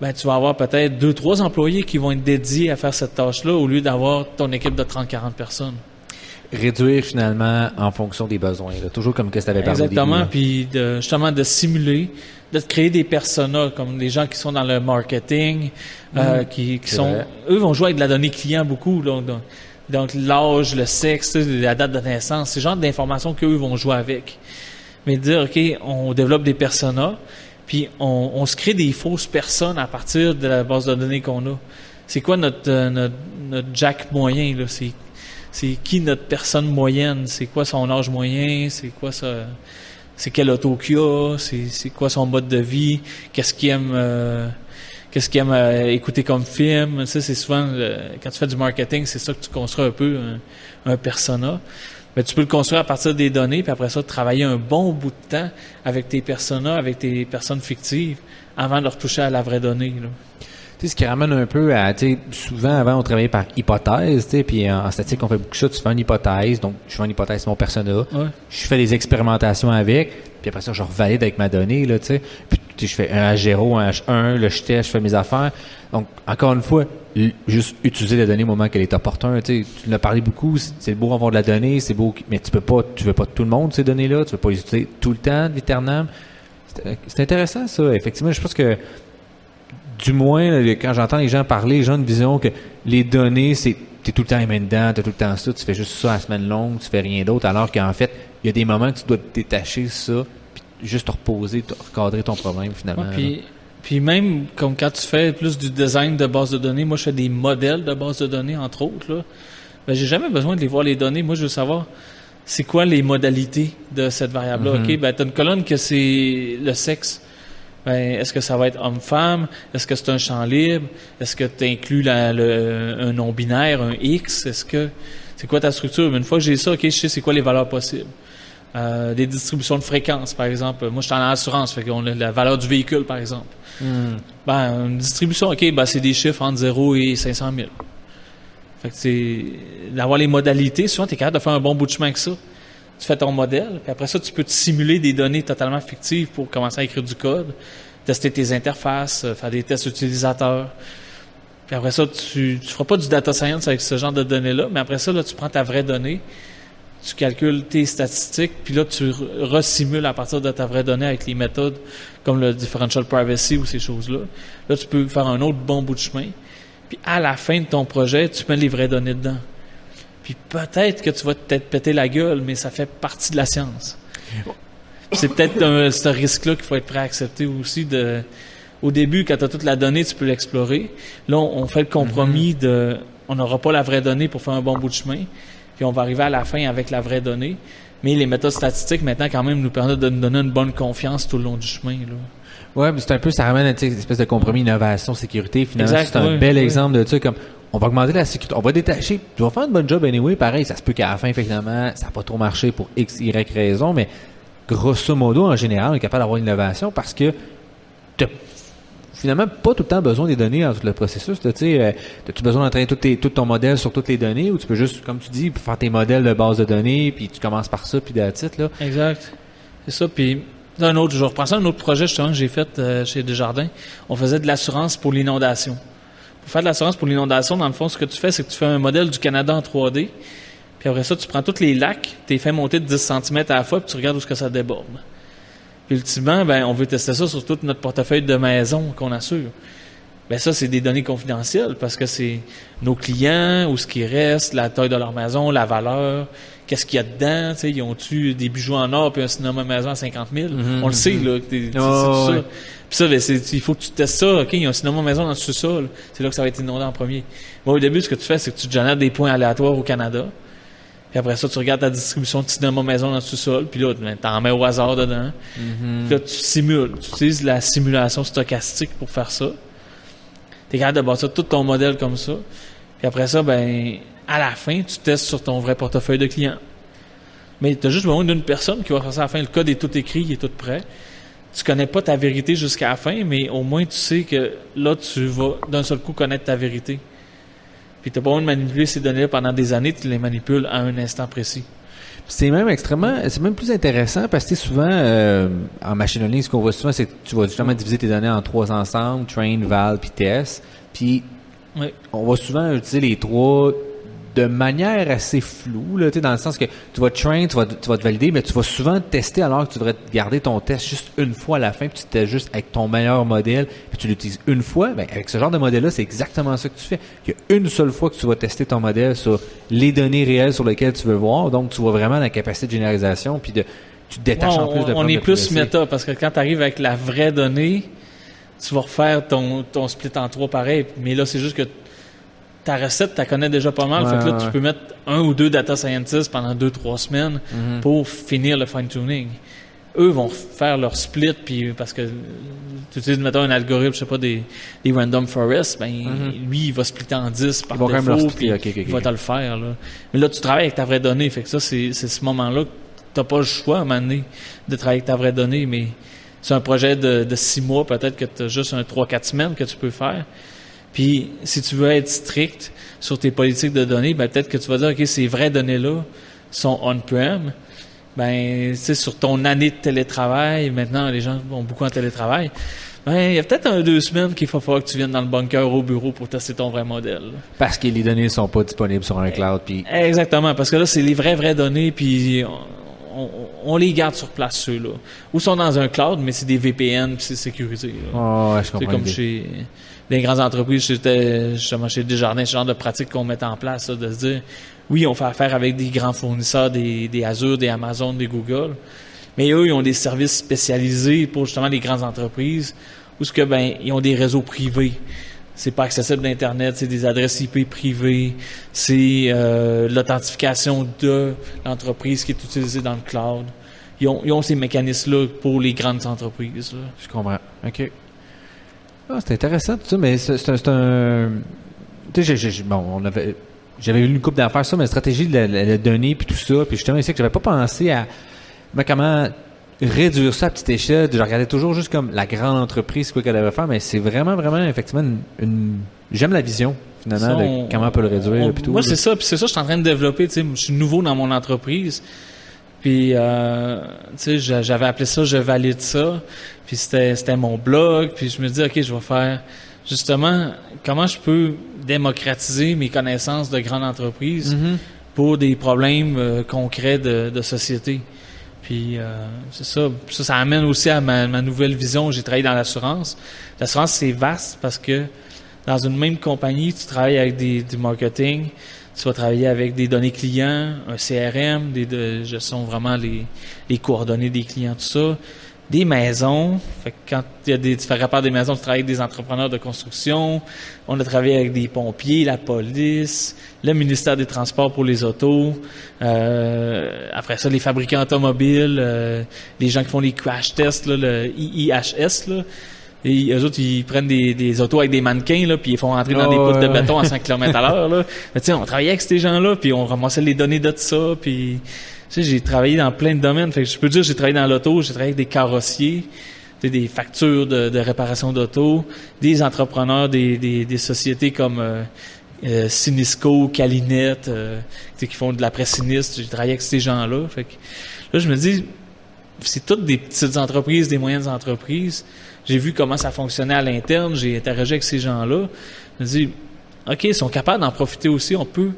ben, tu vas avoir peut-être deux, trois employés qui vont être dédiés à faire cette tâche-là au lieu d'avoir ton équipe de 30-40 personnes. Réduire finalement en fonction des besoins. Toujours comme que tu avais parlé Exactement, puis justement de simuler, de créer des personas comme les gens qui sont dans le marketing, euh, mmh. qui, sont... Eux vont jouer avec de la donnée client beaucoup. Là, donc, l'âge, le sexe, la date de naissance, c'est le genre d'informations qu'eux vont jouer avec. Mais dire, OK, on développe des personas, puis on, se crée des fausses personnes à partir de la base de données qu'on a. C'est quoi notre, euh, notre, Jack moyen, là? C'est, c'est qui notre personne moyenne? C'est quoi son âge moyen? C'est quoi ça? C'est quel auto qu'il a? C'est, c'est quoi son mode de vie? Qu'est-ce qu'il aime... Euh, qu'est-ce qu'il aime euh, écouter comme film? Ça, c'est souvent, quand tu fais du marketing, c'est ça que tu construis un peu, un, persona. Mais tu peux le construire à partir des données, puis après ça, travailler un bon bout de temps avec tes personas, avec tes personnes fictives, avant de retoucher à la vraie donnée. Là. Tu sais, ce qui ramène un peu à, tu sais, souvent avant on travaillait par hypothèse, tu sais, puis en, statique on fait beaucoup de ça, tu fais une hypothèse, donc je fais une hypothèse mon persona, je fais des expérimentations avec, puis après ça je revalide avec ma donnée, là, tu sais, puis je fais un H0, un H1, le je teste, je fais mes affaires. Donc, encore une fois, juste utiliser la donnée au moment qu'elle est opportune. Tu, l'as parlé beaucoup, c'est beau avoir de la donnée, c'est beau, mais tu peux pas, tu veux pas tout le monde ces données-là, tu veux pas les utiliser tout le temps, l'éternel. C'est intéressant ça. Effectivement, je pense que du moins, quand j'entends les gens parler, les gens ont une vision que les données, c'est tu es tout le temps les dedans, tu tout le temps ça, tu fais juste ça à la semaine longue, tu fais rien d'autre, alors qu'en fait, il y a des moments que tu dois te détacher ça, juste te reposer, te recadrer ton problème finalement. puis, puis même comme quand tu fais plus du design de base de données, moi je fais des modèles de base de données entre autres là. Ben, j'ai jamais besoin de les voir les données. Moi je veux savoir c'est quoi les modalités de cette variable-là? Mm-hmm. Ok, ben t'as une colonne que c'est le sexe. Ben, est-ce que ça va être homme-femme? Est-ce que c'est un champ libre? Est-ce que tu inclus un non-binaire, un X? Est-ce que c'est quoi ta structure? Mais une fois que j'ai ça, ok, je sais c'est quoi les valeurs possibles. Euh, des distributions de fréquences, par exemple. Moi, je suis en assurance, fait qu'on a la valeur du véhicule, par exemple. Hmm. Ben, une distribution, OK, ben, c'est des chiffres entre 0 et 500 000. Fait que c'est d'avoir les modalités. Souvent, tu es capable de faire un bon bout de chemin avec ça. Tu fais ton modèle, puis après ça, tu peux te simuler des données totalement fictives pour commencer à écrire du code, tester tes interfaces, euh, faire des tests utilisateurs. Puis après ça, tu ne feras pas du data science avec ce genre de données-là, mais après ça, là, tu prends ta vraie donnée, tu calcules tes statistiques, puis là, tu resimules à partir de ta vraie donnée avec les méthodes comme le differential privacy ou ces choses-là. Là, tu peux faire un autre bon bout de chemin. Puis à la fin de ton projet, tu mets les vraies données dedans. Puis peut-être que tu vas peut-être péter la gueule, mais ça fait partie de la science. C'est peut-être ce risque-là qu'il faut être prêt à accepter aussi. De, au début, quand tu as toute la donnée, tu peux l'explorer. Là, on, fait le compromis mm-hmm. de on n'aura pas la vraie donnée pour faire un bon bout de chemin puis on va arriver à la fin avec la vraie donnée. Mais les méthodes statistiques, maintenant, quand même, nous permettent de nous donner une bonne confiance tout le long du chemin. Là. Ouais, mais c'est un peu, ça ramène à une espèce de compromis innovation, sécurité. Finalement, c'est un bel exemple de ça, comme, on va augmenter la sécurité, on va détacher, tu vas faire une bonne job anyway, pareil, ça se peut qu'à la fin, finalement, ça n'a pas trop marché pour X, Y raison, mais grosso modo, en général, on est capable d'avoir l'innovation parce que finalement pas tout le temps besoin des données dans tout le processus. Tu sais, euh, as-tu besoin d'entraîner tout, ton modèle sur toutes les données ou tu peux juste, comme tu dis, faire tes modèles de base de données, puis tu commences par ça, puis titre là? Exact. C'est ça. Puis un autre, je reprends ça, un autre projet justement que j'ai fait euh, chez Desjardins. On faisait de l'assurance pour l'inondation. Pour faire de l'assurance pour l'inondation, dans le fond, ce que tu fais, c'est que tu fais un modèle du Canada en 3D. Puis après ça, tu prends tous les lacs, tu les fais monter de 10 cm à la fois, puis tu regardes où ce que ça déborde ultimement, ben, on veut tester ça sur tout notre portefeuille de maison qu'on assure. Ben ça, c'est des données confidentielles parce que c'est nos clients, où ce qui reste, la taille de leur maison, la valeur, qu'est-ce qu'il y a dedans, tu ils ont-tu des bijoux en or puis un cinéma maison à 50 000? Mm-hmm, on le sait, mm-hmm. là. c'est tout ça. Puis ça, ben, il faut que tu testes ça. OK, il y a un cinéma maison dans le sous-sol. C'est là que ça va être inondé en premier. Moi, au début, ce que tu fais, c'est que tu génères des points aléatoires au Canada. Puis après ça, tu regardes ta distribution de cinéma maison dans le sous-sol, puis là, tu en mets au hasard dedans. Mm-hmm. Puis là, tu simules. Tu utilises la simulation stochastique pour faire ça. Tu es capable de bâtir tout ton modèle comme ça. Puis après ça, ben, à la fin, tu testes sur ton vrai portefeuille de clients. Mais tu as juste besoin d'une personne qui va faire ça à la fin. Le code est tout écrit, il est tout prêt. Tu connais pas ta vérité jusqu'à la fin, mais au moins tu sais que là, tu vas d'un seul coup connaître ta vérité. Puis tu n'as pas besoin de manipuler ces données-là pendant des années, tu les manipules à un instant précis. C'est même extrêmement, c'est même plus intéressant parce que souvent euh, en machine learning, ce qu'on voit souvent, c'est que tu vas justement diviser tes données en trois ensembles, train, val, puis test. Puis on va souvent utiliser les trois de manière assez floue, là, dans le sens que tu vas train, tu vas, tu vas te valider, mais tu vas souvent tester alors que tu devrais garder ton test juste une fois à la fin, puis tu testes juste avec ton meilleur modèle, puis tu l'utilises une fois. Ben, avec ce genre de modèle-là, c'est exactement ça que tu fais. Il y a une seule fois que tu vas tester ton modèle sur les données réelles sur lesquelles tu veux voir, donc tu vois vraiment la capacité de généralisation, puis de, tu te détaches en plus de On est plus méta, parce que quand tu arrives avec la vraie donnée, tu vas refaire ton, ton split en trois pareil, mais là, c'est juste que ta recette, tu connais déjà pas mal. fait que là, tu peux mettre un ou deux data scientists pendant deux, trois semaines mhm. pour finir le fine-tuning. Eux vont faire leur split, puis parce que tu utilises, mettons, un algorithme, je sais pas, des, des random forests, ben, mhm. lui, il va splitter en 10 par défaut, puis il va te le faire, là. Mais là, tu travailles avec ta vraie donnée. Fait que ça, c'est ce moment-là que t'as pas le choix, à un moment donné, de travailler avec ta vraie donnée, mais c'est un projet de, de six mois, peut-être que tu as juste un trois, quatre semaines que tu peux faire. Puis, si tu veux être strict sur tes politiques de données, ben, peut-être que tu vas dire, OK, ces vraies données-là sont on-prem. Ben, tu sur ton année de télétravail, maintenant, les gens vont beaucoup en télétravail. Ben, il y a peut-être un deux semaines qu'il va falloir que tu viennes dans le bunker au bureau pour tester ton vrai modèle. Parce que les données ne sont pas disponibles sur un cloud. Puis... Exactement, parce que là, c'est les vraies, vraies données, puis on, les garde sur place, ceux-là. Ou sont dans un cloud, mais c'est des VPN, puis c'est sécurisé. Oh, je comprends. C'est comme chez les grandes entreprises, j'étais justement chez Desjardins, ce genre de pratique qu'on met en place, de se dire, oui, on fait affaire avec des grands fournisseurs, des, des Azure, des Amazon, des Google, mais eux, ils ont des services spécialisés pour justement les grandes entreprises, où ce que ben, ils ont des réseaux privés. C'est pas accessible d'internet, c'est des adresses IP privées, c'est euh, l'authentification de l'entreprise qui est utilisée dans le cloud. Ils ont, ils ont ces mécanismes-là pour les grandes entreprises. Je comprends. OK. Ah, c'est intéressant tout ça, mais c'est un. Tu sais, bon, on avait. J'avais eu une coupe d'affaires ça, mais la stratégie de la, donner puis tout ça, puis justement, c'est que j'avais pas pensé à mais comment réduire ça à petite échelle. Je regardais toujours juste comme la grande entreprise, quoi qu'elle devait faire, mais c'est vraiment, vraiment, effectivement, une, j'aime la vision, finalement, de comment on peut le réduire. moi, c'est ça, puis c'est ça je suis en train de développer, tu sais, je suis nouveau dans mon entreprise, puis, euh, tu sais, j'avais appelé ça « Je valide ça », puis c'était, c'était mon blog, puis je me dis « OK, je vais faire, justement, comment je peux démocratiser mes connaissances de grande entreprise mm-hmm. pour des problèmes euh, concrets de, de société ». Puis euh, c'est ça. ça. Ça amène aussi à ma, nouvelle vision. J'ai travaillé dans l'assurance. L'assurance, c'est vaste parce que dans une même compagnie, tu travailles avec des, du marketing, tu vas travailler avec des données clients, un CRM, des de gestion vraiment les, les coordonnées des clients, tout ça des maisons. Fait quand il y a des, tu fais rapport des maisons, tu travailles avec des entrepreneurs de construction. On a travaillé avec des pompiers, la police, le ministère des Transports pour les autos. Euh, après ça, les fabricants automobiles, euh, les gens qui font les crash tests, là, le IIHS. Là. Et eux autres, ils prennent des, des autos avec des mannequins, là, puis ils font rentrer dans des poutres de béton à 5 [laughs] km à l'heure. Là. Mais, on travaillait avec ces gens-là, puis on ramassait les données de tout ça, puis tu sais, j'ai travaillé dans plein de domaines. Fait que je peux dire, j'ai travaillé dans l'auto, j'ai travaillé avec des carrossiers, des factures de, de réparation d'auto, des entrepreneurs, des, des, des sociétés comme euh, euh Sinisco, Calinette, euh, qui font de la presse sinistre. J'ai travaillé avec ces gens-là. Fait que là, je me dis, c'est toutes des petites entreprises, des moyennes entreprises. J'ai vu comment ça fonctionnait à l'interne. J'ai interagi avec ces gens-là. Je me dis, OK, ils sont capables d'en profiter aussi. On peut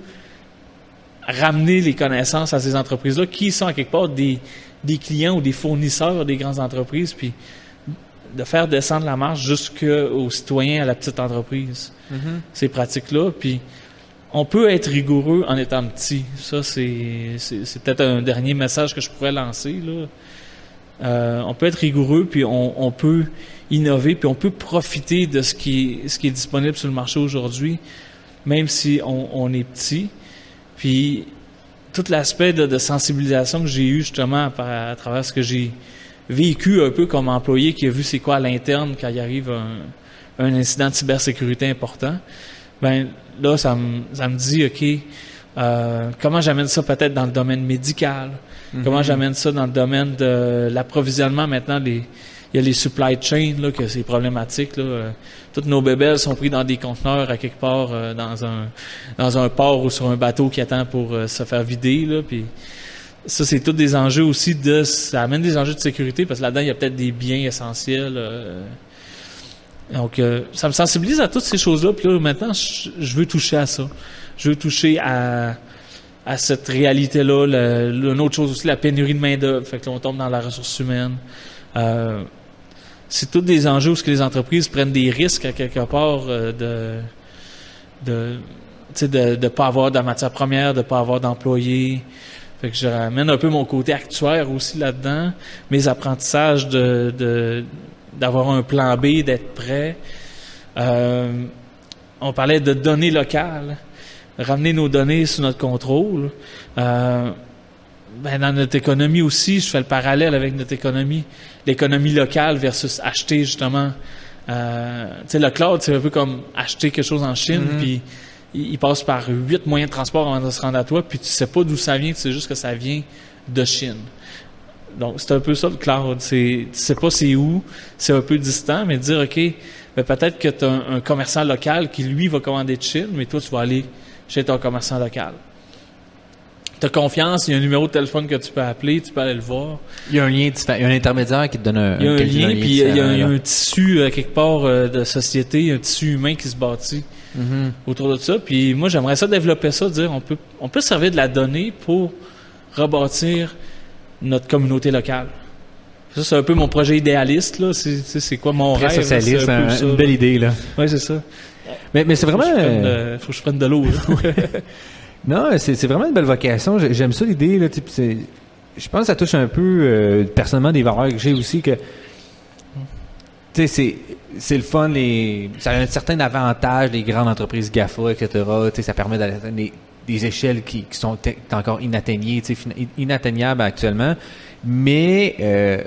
ramener les connaissances à ces entreprises-là qui sont à quelque part des, des clients ou des fournisseurs des grandes entreprises, puis de faire descendre la marge jusqu'aux citoyens, à la petite entreprise. Mm-hmm. Ces pratiques-là, puis on peut être rigoureux en étant petit. Ça, c'est, c'est, peut-être un dernier message que je pourrais lancer. Là. Euh, on peut être rigoureux, puis on, on, peut innover, puis on peut profiter de ce qui est, ce qui est disponible sur le marché aujourd'hui, même si on, on est petit. Puis tout l'aspect de, sensibilisation que j'ai eu justement à, travers ce que j'ai vécu un peu comme employé qui a vu c'est quoi à l'interne quand il arrive un, incident de cybersécurité important, ben là ça me ça me dit ok euh, comment j'amène ça peut-être dans le domaine médical, comment mm-hmm. j'amène ça dans le domaine de l'approvisionnement maintenant les il y a les supply chains, là, que c'est problématique. Là. Euh, toutes nos bébelles sont pris dans des conteneurs à quelque part euh, dans un dans un port ou sur un bateau qui attend pour euh, se faire vider. Là, puis ça, c'est tous des enjeux aussi de. Ça amène des enjeux de sécurité parce que là-dedans, il y a peut-être des biens essentiels. donc, ça me sensibilise à toutes ces choses-là. Puis là, maintenant, je, veux toucher à ça. Je veux toucher à à cette réalité-là. Une autre chose aussi, la pénurie de main-d'œuvre. Fait que là, on tombe dans la ressource humaine. Euh, c'est tous des enjeux où que les entreprises prennent des risques à quelque part euh, de de de ne pas avoir de matière première, de pas avoir d'employés. Fait que je ramène un peu mon côté actuaire aussi là-dedans, mes apprentissages de d'avoir un plan B, d'être prêt. Euh, on parlait de données locales, ramener nos données sous notre contrôle. Euh, ben, dans notre économie aussi, je fais le parallèle avec notre économie l'économie locale versus acheter justement. Euh, tu sais, le cloud, c'est un peu comme acheter quelque chose en Chine, mm-hmm. puis il, passe par huit moyens de transport avant de se rendre à toi, puis tu sais pas d'où ça vient, tu sais juste que ça vient de Chine. Donc, c'est un peu ça le cloud. Tu sais pas c'est où, c'est un peu distant, mais dire, OK, ben peut-être que tu as un, un, commerçant local qui, lui, va commander de Chine, mais toi, tu vas aller chez ton commerçant local tu as confiance, il y a un numéro de téléphone que tu peux appeler, tu peux aller le voir. Il y a un lien, il y a un intermédiaire qui te donne un, il y a un, lien, puis il y a, un, tissu euh, quelque part euh, de société, un tissu humain qui se bâtit mm-hmm. autour de ça. Puis moi, j'aimerais ça développer ça, dire on peut on peut servir de la donnée pour rebâtir notre communauté locale. Ça, c'est un peu mon projet idéaliste, là. C'est quoi mon Très rêve? socialiste, c'est une belle idée, là. Oui, c'est ça. Mais, mais c'est vraiment... Que, faut que je prenne de l'eau, [laughs] [laughs] Non, c'est vraiment une belle vocation. J'aime ça l'idée. Là, je pense que ça touche un peu euh, personnellement des valeurs que j'ai aussi que c'est le fun, les, ça a un certain avantage, les grandes entreprises GAFA, etc. Ça permet d'atteindre des, échelles qui, qui sont encore inatteignables, inatteignables actuellement. Mais euh,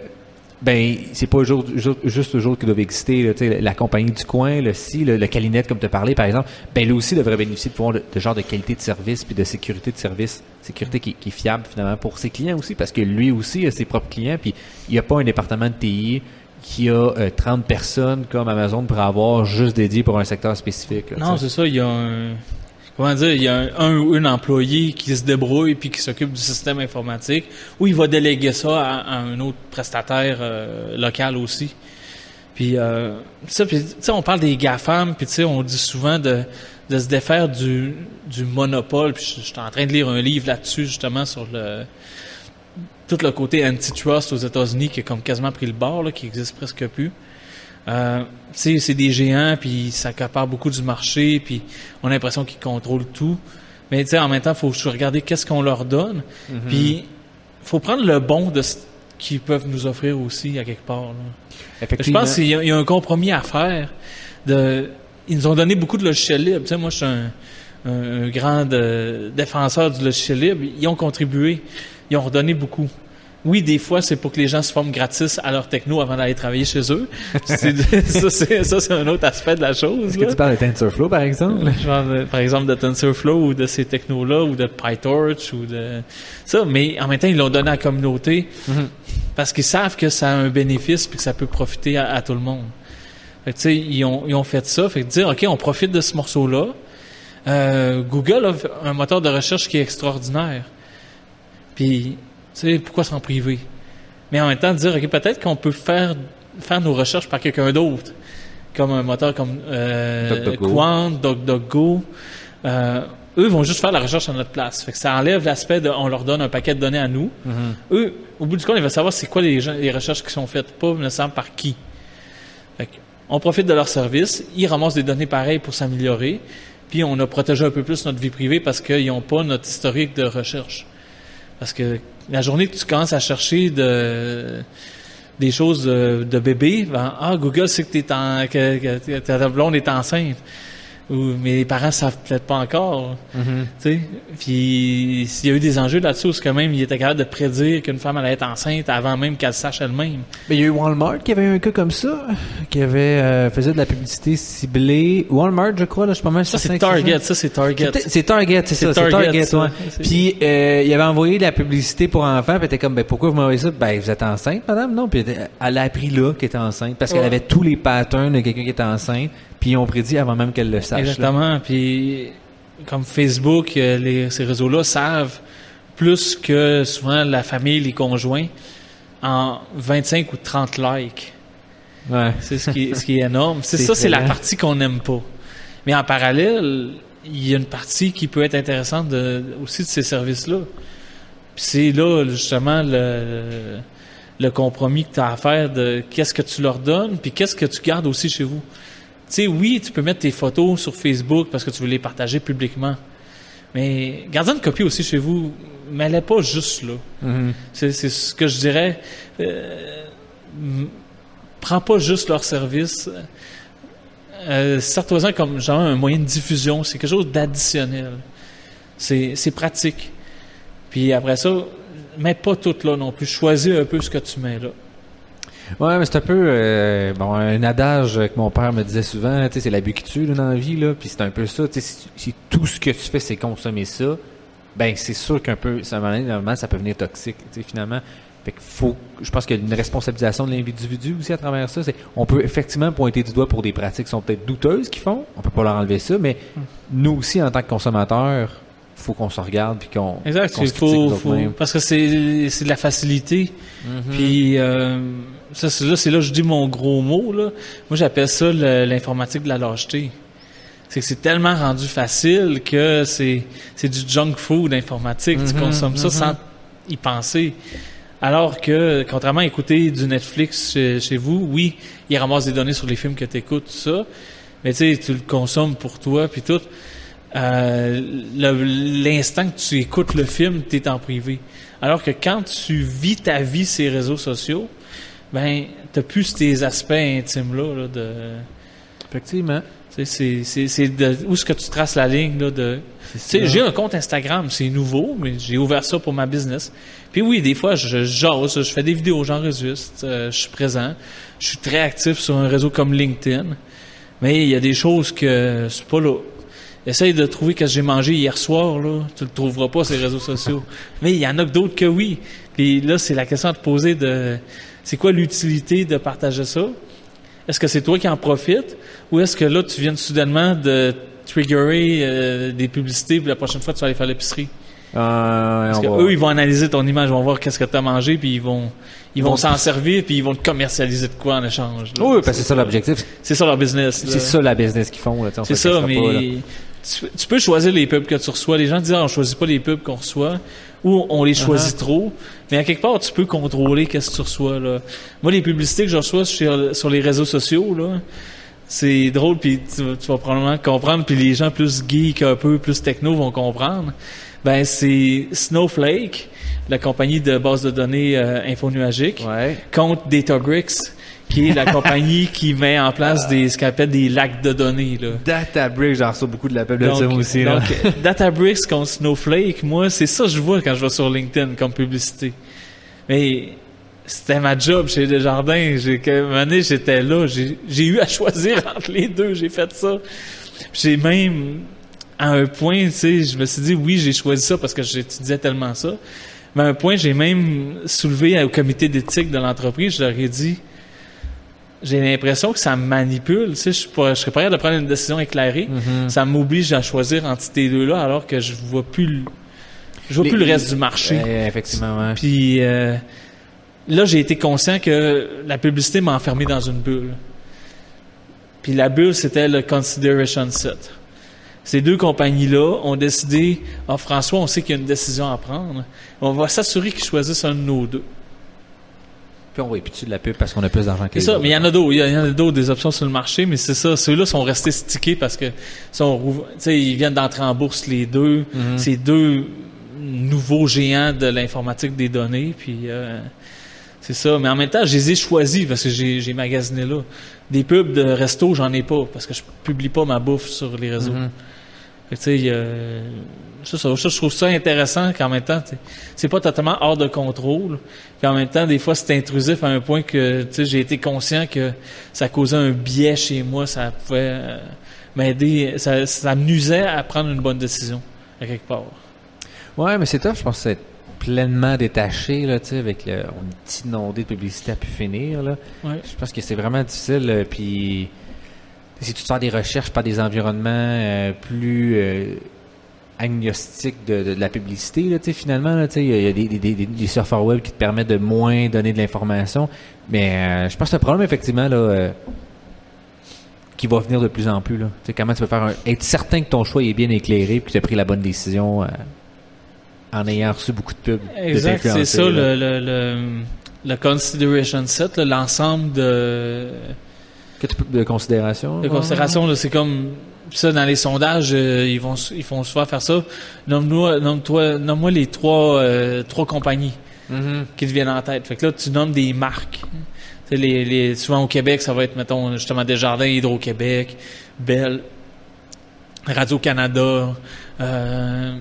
ben c'est pas juste, juste toujours qui doivent exister là, la compagnie du coin le si le, le Calinette comme tu as parlé par exemple ben lui aussi devrait bénéficier de pouvoir de, genre de qualité de service puis de sécurité de service sécurité qui, qui, est fiable finalement pour ses clients aussi parce que lui aussi a ses propres clients puis il n'y a pas un département de TI qui a 30 euh, personnes comme Amazon pour avoir juste dédié pour un secteur spécifique. non, c'est ça. Il y a un, comment dire, il y a un, ou une employé qui se débrouille puis qui s'occupe du système informatique, ou il va déléguer ça à, un autre prestataire euh, local aussi. Puis euh, ça, puis on parle des GAFAM, puis on dit souvent de, de se défaire du, du monopole. Puis je, suis en train de lire un livre là-dessus justement sur le tout le côté antitrust aux États-Unis qui a comme quasiment pris le bord, là, qui existe presque plus. Euh, c'est des géants, puis ça accapare beaucoup du marché, puis on a l'impression qu'ils contrôlent tout. Mais en même temps, il faut regarder qu'est-ce qu'on leur donne. Mm-hmm. Puis faut prendre le bon de ce qu'ils peuvent nous offrir aussi à quelque part. Je pense qu'il y, a un compromis à faire. De, ils nous ont donné beaucoup de logiciels libres. sais, moi, je suis un, un, grand défenseur du logiciel libre. Ils ont contribué. Ils ont redonné beaucoup. Oui, des fois, c'est pour que les gens se forment gratis à leur techno avant d'aller travailler chez eux. [laughs] ça, c'est un autre aspect de la chose. Est-ce que tu parles de TensorFlow, par exemple? par exemple, de TensorFlow ou de ces technos-là, ou de PyTorch, ou de ça. Mais en même temps, ils l'ont donné à la communauté mm-hmm. parce qu'ils savent que ça a un bénéfice et que ça peut profiter à, tout le monde. Fait que, ils, ont, ils ont fait ça. Fait que dire, OK, on profite de ce morceau-là. Euh, Google a un moteur de recherche qui est extraordinaire. Puis sais, pourquoi s'en priver? Mais en même temps, dire, OK, peut-être qu'on peut faire, faire nos recherches par quelqu'un d'autre, comme un moteur comme euh, Quant, DuckDuckGo. Euh, eux vont juste faire la recherche à notre place. Fait que ça enlève l'aspect de on leur donne un paquet de données à nous. Mm-hmm. Eux, au bout du compte, ils veulent savoir c'est quoi les, les recherches qui sont faites, pas nécessairement par qui. Fait on profite de leur service, ils ramassent des données pareilles pour s'améliorer, puis on a protégé un peu plus notre vie privée parce qu'ils n'ont pas notre historique de recherche. Parce que la journée que tu commences à chercher de des choses de, bébé, ben, ah Google sait que, es en, que, que ta blonde est enceinte ou mes parents savent peut-être pas encore. Mm-hmm. Tu sais, puis s'il y a eu des enjeux là-dessus, c'est quand même il était capable de prédire qu'une femme allait être enceinte avant même qu'elle sache elle-même. Mais il y a eu Walmart qui avait un cas comme ça, qui avait euh, faisait de la publicité ciblée. Walmart, je crois, là, je suis pas mal Ça c'est Target, ça c'est Target. C'est Target, c'est ça, c'est Target. Ouais. Puis euh, il avait envoyé de la publicité pour enfants, puis était comme ben pourquoi vous m'envoyez ça? Ben vous êtes enceinte, madame Non, puis elle a appris là qu'elle était enceinte parce qu'elle avait tous les patterns de quelqu'un qui était enceinte puis ils ont prédit avant même qu'elle le sache. Exactement. Puis comme Facebook, euh, les, ces réseaux-là savent plus que souvent la famille, les conjoints, en 25 ou 30 likes. Ouais. C'est ce qui, ce qui est énorme. C'est ça, c'est la partie qu'on n'aime pas. Mais en parallèle, il y a une partie qui peut être intéressante de, aussi de ces services-là. Puis c'est là, justement, le, le compromis que tu as à faire de qu'est-ce que tu leur donnes, puis qu'est-ce que tu gardes aussi chez vous. Tu sais, oui, tu peux mettre tes photos sur Facebook parce que tu veux les partager publiquement. Mais gardez une copie aussi chez vous, mais elle n'est pas juste là. Mm-hmm. C'est ce que je dirais. Euh, prends pas juste leur service. Euh, toi comme genre un moyen de diffusion. C'est quelque chose d'additionnel. C'est pratique. Puis après ça, mets pas tout là non plus. Choisis un peu ce que tu mets là. Ouais, mais c'est un peu euh, bon un adage que mon père me disait souvent, tu sais, c'est l'abus qui tue dans la vie là, puis c'est un peu ça, tu sais, si, tout ce que tu fais c'est consommer ça, ben c'est sûr qu'un peu ça normalement ça peut venir toxique, tu sais finalement. Fait qu'il faut je pense qu'il y a une responsabilisation de l'individu aussi à travers ça, c'est on peut effectivement pointer du doigt pour des pratiques qui sont peut-être douteuses qu'ils font, on peut pas leur enlever ça, mais hum. nous aussi en tant que consommateurs, faut qu'on se regarde puis qu'on exact il faut, parce que c'est c'est de la facilité mm-hmm. puis euh, ça c'est là c'est là je dis mon gros mot là moi j'appelle ça l'informatique de la lâcheté c'est que c'est tellement rendu facile que c'est c'est du junk food informatique tu mm-hmm. consommes ça sans mm-hmm. y penser alors que, contrairement à écouter du Netflix chez, vous, oui, il ramasse des données sur les films que tu écoutes, tout ça, mais tu sais, tu le consommes pour toi, puis tout. Euh, l'instant que tu écoutes le film, tu es en privé. Alors que quand tu vis ta vie ces réseaux sociaux, ben, t'as plus tes aspects intimes-là. Là, de... Effectivement. C'est où est-ce que tu traces la ligne là, de. J'ai un compte Instagram, c'est nouveau, mais j'ai ouvert ça pour ma business. Puis oui, des fois, je j'ose, je fais des vidéos, j'enregistre, euh, je suis présent. Je suis très actif sur un réseau comme LinkedIn. Mais il y a des choses que c'est pas là. Essaye de trouver ce que j'ai mangé hier soir, là. Tu le trouveras pas sur les réseaux sociaux. [laughs] Mais il y en a d'autres que oui. Puis là, c'est la question à te poser de c'est quoi l'utilité de partager ça? Est-ce que c'est toi qui en profites? Ou est-ce que là, tu viens soudainement de triggerer euh, des publicités puis la prochaine fois, tu vas aller faire l'épicerie? Euh, Parce qu'eux, ils vont analyser ton image, ils vont voir qu'est-ce que tu as mangé, puis ils vont ils vont s'en servir, puis ils vont te commercialiser de quoi en échange. Oui, parce que c'est ça l'objectif. C'est ça leur business. C'est ça la business qu'ils font. C'est ça, mais tu, peux choisir les pubs que tu reçois. Les gens disent, ah, on choisit pas les pubs qu'on reçoit, ou on les choisit uh-huh. trop. Mais à quelque part, tu peux contrôler qu'est-ce que tu reçois. Là. Moi, les publicités que je reçois sur, sur les réseaux sociaux, là, c'est drôle, puis tu, vas probablement comprendre, puis les gens plus geeks un peu, plus techno vont comprendre. Ben, c'est Snowflake, la compagnie de base de données euh, infonuagique, contre Databricks, qui est la compagnie qui met en place des, ce qu'on appelle des lacs de données. Là. Databricks, j'en reçois beaucoup de la ça aussi. Donc, [laughs] Databricks contre Snowflake, moi, c'est ça que je vois quand je vais sur LinkedIn comme publicité. Mais c'était ma job chez Desjardins. J'ai, un année, j'étais là. J'ai, eu à choisir [laughs] entre les deux. J'ai fait ça. J'ai même, à un point, tu sais, je me suis dit, oui, j'ai choisi ça parce que j'étudiais tellement ça. Mais à un point, j'ai même soulevé au comité d'éthique de l'entreprise, je leur ai dit, j'ai l'impression que ça me manipule. Tu sais, je, je serais prêt à prendre une décision éclairée. Mm-hmm. Ça m'oblige à choisir entre ces deux-là, alors que je vois plus, je vois plus le reste du marché. effectivement, Puis euh, là, j'ai été conscient que la publicité m'a enfermé dans une bulle. Puis la bulle, c'était le consideration set. Ces deux compagnies-là ont décidé, ah, François, on sait qu'il y a une décision à prendre. On va s'assurer qu'ils choisissent un de nos deux. Puis on va plus de la pub parce qu'on a plus d'argent que C'est ça, mais il y en a d'autres. Il y en a d'autres, des options sur le marché, mais c'est ça. Ceux-là sont restés stickés parce que sont, ils viennent d'entrer en bourse les deux. Mm-hmm. Ces deux nouveaux géants de l'informatique des données. Puis euh, c'est ça. Mais en même temps, je les ai choisis parce que j'ai magasiné là. Des pubs de resto, j'en ai pas parce que je publie pas ma bouffe sur les réseaux. Mm-hmm. Tu sais, ça, ça, je trouve ça intéressant qu'en même temps, c'est pas totalement hors de contrôle. Puis en même temps, des fois, c'est intrusif à un point que j'ai été conscient que ça causait un biais chez moi, ça pouvait euh, m'aider, ça, ça nuisait à prendre une bonne décision, à quelque part. Ouais, mais c'est top, je pense que c'est pleinement détaché, là, tu sais, avec le, petit inondé de publicité à pu finir, là. Je pense que c'est vraiment difficile, euh, puis si tu fais des recherches par des environnements euh, plus euh, agnostiques de, la publicité, là, finalement, il y a, des, des, des, surfeurs web qui te permettent de moins donner de l'information. Mais euh, je pense que c'est un problème, effectivement, là, qui va venir de plus en plus. Là. comment tu peux faire être certain que ton choix est bien éclairé et que tu as pris la bonne décision en ayant reçu beaucoup de pubs. Exact, c'est ça le, le, le, consideration set, l'ensemble de de considération? De considération, c'est comme ça dans les sondages, euh, ils vont ils font souvent faire ça. Nomme-moi nomme-toi nomme-moi les trois euh, trois compagnies mm-hmm. qui te viennent en tête. Fait que là tu nommes des marques. Les, les, souvent au Québec, ça va être mettons justement Desjardins, Hydro-Québec, Bell, Radio-Canada. Euh,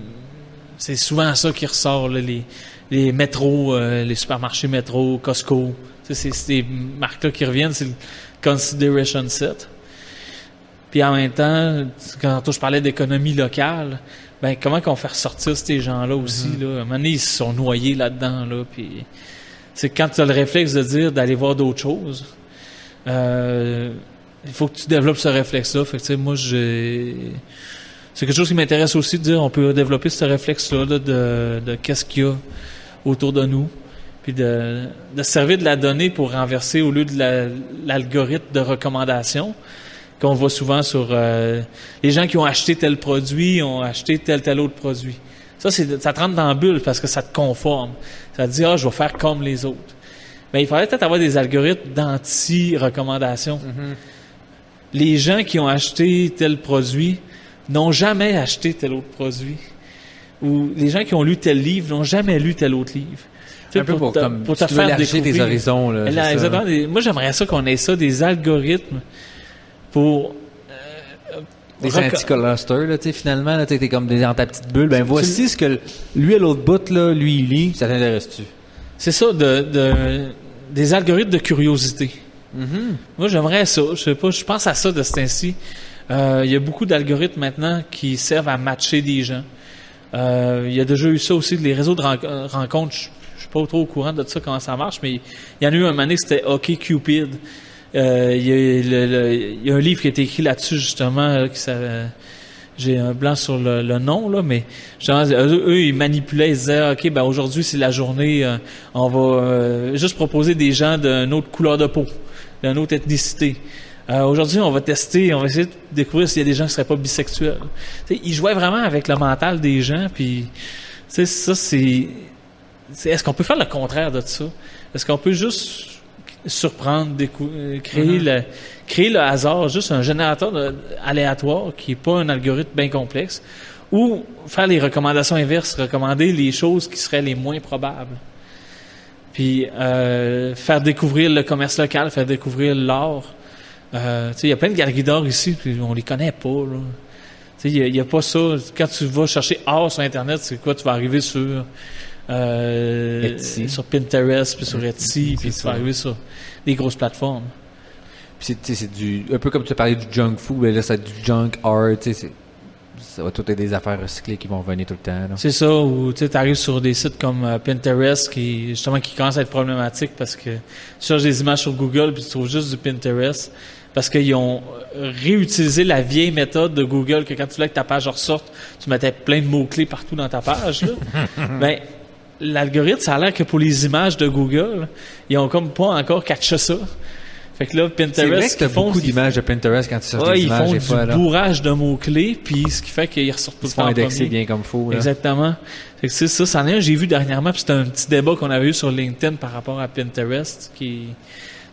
c'est souvent ça qui ressort les les métros, les supermarchés métro, Costco. C'est ces marques-là qui reviennent. C'est consideration set. Puis en même temps, quand je parlais d'économie locale, ben comment qu'on fait ressortir ces gens-là aussi mm-hmm. là? À un moment donné, ils se sont noyés là-dedans là. Puis c'est quand tu as le réflexe de dire d'aller voir d'autres choses. Euh, il faut que tu développes ce réflexe-là. Fait que moi, j'ai c'est quelque chose qui m'intéresse aussi de dire on peut développer ce réflexe-là de, de qu'est-ce qu'il y a autour de nous puis de, de servir de la donnée pour renverser au lieu de l'algorithme de recommandation qu'on voit souvent sur euh, les gens qui ont acheté tel produit, ont acheté tel tel autre produit. Ça, c'est, ça te rentre dans la bulle parce que ça te conforme. Ça te dit, ah, je vais faire comme les autres. Mais il faudrait peut-être avoir des algorithmes d'anti-recommandation. Mm-hmm. Les gens qui ont acheté tel produit n'ont jamais acheté tel autre produit. Ou les gens qui ont lu tel livre n'ont jamais lu tel autre livre un peu pour, comme, te faire découvrir. des horizons. Là, exactement. Moi, j'aimerais ça qu'on ait ça, des algorithmes pour euh, des anti-clusters, là, tu sais, finalement, là, t'es comme dans ta petite bulle. Ben, voici ce que lui, à l'autre bout, là, lui, il lit. Ça t'intéresse-tu? C'est ça, de, de, des algorithmes de curiosité. Mm-hmm. Moi, j'aimerais ça. Je sais pas, je pense à ça de ce temps-ci. Euh, il y a beaucoup d'algorithmes maintenant qui servent à matcher des gens. Euh, il y a déjà eu ça aussi, les réseaux de rencontres. Je, suis pas trop au courant de ça, comment ça marche, mais il y en a eu un moment c'était OK Cupid. Euh, il, y a, un livre qui a été écrit là-dessus, justement, qui ça, j'ai un blanc sur le, nom, là, mais eux, ils manipulaient, ils disaient, OK, ben aujourd'hui, c'est la journée, on va juste proposer des gens d'une autre couleur de peau, d'une autre ethnicité. Euh, aujourd'hui, on va tester, on va essayer de découvrir s'il y a des gens qui seraient pas bisexuels. Ils jouaient vraiment avec le mental des gens, puis ça, c'est... Est-ce qu'on peut faire le contraire de ça? Est-ce qu'on peut juste surprendre, euh, créer, mm-hmm. le, créer le hasard, juste un générateur aléatoire qui n'est pas un algorithme bien complexe, ou faire les recommandations inverses, recommander les choses qui seraient les moins probables? Puis euh, faire découvrir le commerce local, faire découvrir l'art, euh, il y a plein de galeries d'or ici, puis on les connaît pas. Il n'y a, pas ça. Quand tu vas chercher art sur Internet, c'est quoi? Tu vas arriver sur, euh, sur Pinterest, puis sur Etsy, puis tu vas arriver sur des grosses plateformes. c'est du un peu comme tu as parlé du junk food, mais là c'est du junk art, ça va tout être des affaires recyclées qui vont venir tout le temps. C'est ça, ou tu arrives sur des sites comme euh, Pinterest qui justement qui commencent à être problématiques parce que tu cherches des images sur Google puis tu trouves juste du Pinterest parce qu'ils ont réutilisé la vieille méthode de Google que quand tu voulais que ta page ressorte, tu mettais plein de mots-clés partout dans ta page. [laughs] ben, l'algorithme, ça a l'air que pour les images de Google, ils ont comme pas encore catché ça. Fait que là, Pinterest. C'est vrai que beaucoup d'images de Pinterest quand tu cherches des images. Ils font du bourrage de mots-clés, puis ce qui fait qu'ils ressortent tout le temps. indexés bien comme faux. Exactement. Fait que c'est ça, c'en est un j'ai vu dernièrement, puis c'était un petit débat qu'on avait eu sur LinkedIn par rapport à Pinterest, qui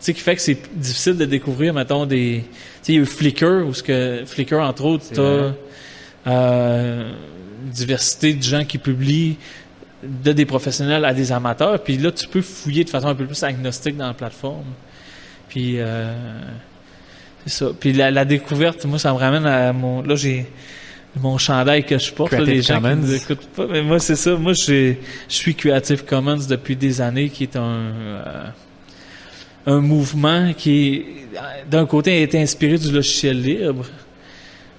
sais, qui fait que c'est difficile de découvrir, mettons, des... Tu sais, il y a eu Flickr, où ce que Flickr, entre autres, t'as euh, une diversité de gens qui publient de des professionnels à des amateurs, puis là, tu peux fouiller de façon un peu plus agnostique dans la plateforme. Puis, euh, c'est ça. Puis la, découverte, moi, ça me ramène à mon... Là, j'ai mon chandail que je porte, là, les gens qui nous écoutent pas. Mais moi, c'est ça. Moi, je suis Creative Commons depuis des années, qui est un... Euh, un mouvement qui, d'un côté, a été inspiré du logiciel libre,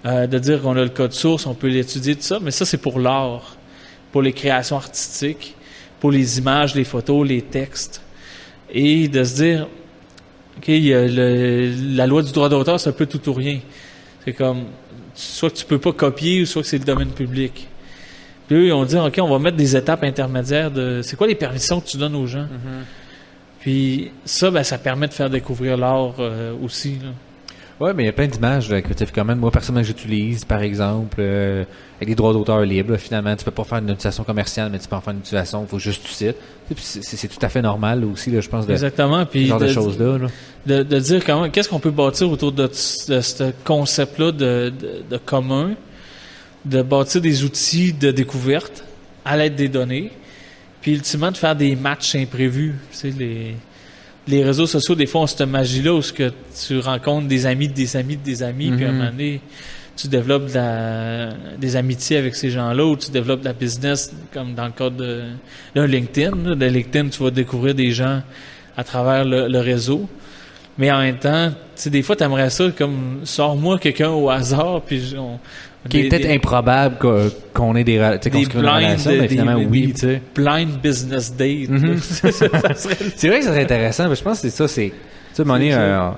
euh, de dire qu'on a le code source, on peut l'étudier, tout ça, mais ça, c'est pour l'art, pour les créations artistiques, pour les images, les photos, les textes. Et de se dire, OK, la loi du droit d'auteur, c'est un peu tout ou rien. C'est comme, soit que tu peux pas copier, ou soit que c'est le domaine public. Puis eux, ils ont dit, OK, on va mettre des étapes intermédiaires de, c'est quoi les permissions que tu donnes aux gens? Mm-hmm. Puis ça, ben, ça permet de faire découvrir l'art euh, aussi. Oui, mais il y a plein d'images de Creative Commons. Moi, personnellement, j'utilise, par exemple, euh, avec des droits d'auteur libres. finalement, tu peux pas faire une utilisation commerciale, mais tu peux en faire une utilisation. Il faut juste tu cites. C'est tout à fait normal aussi, là, je pense, de Exactement. Puis ce genre de, choses-là. De, de, dire comment, qu'est-ce qu'on peut bâtir autour de, de ce concept-là de, de commun, de bâtir des outils de découverte à l'aide des données puis ultimement, de faire des matchs imprévus. Tu sais, les, les réseaux sociaux, des fois, ont cette magie-là où que tu rencontres des amis, des amis, des amis, puis à un mhm. moment donné, tu développes des amitiés avec ces gens-là ou tu développes de la business, comme dans le cadre d'un LinkedIn. De LinkedIn, tu vas découvrir des gens à travers le, réseau. Mais en même temps, tu sais, des fois, tu aimerais ça comme sors-moi quelqu'un au hasard, puis on, qui est peut-être improbable qu'on ait des, des blind, mais finalement, oui, tu sais. Blind business date. Mhm. [laughs] [laughs] c'est vrai que ça serait intéressant, mais je pense que c'est ça, c'est, tu sais, euh,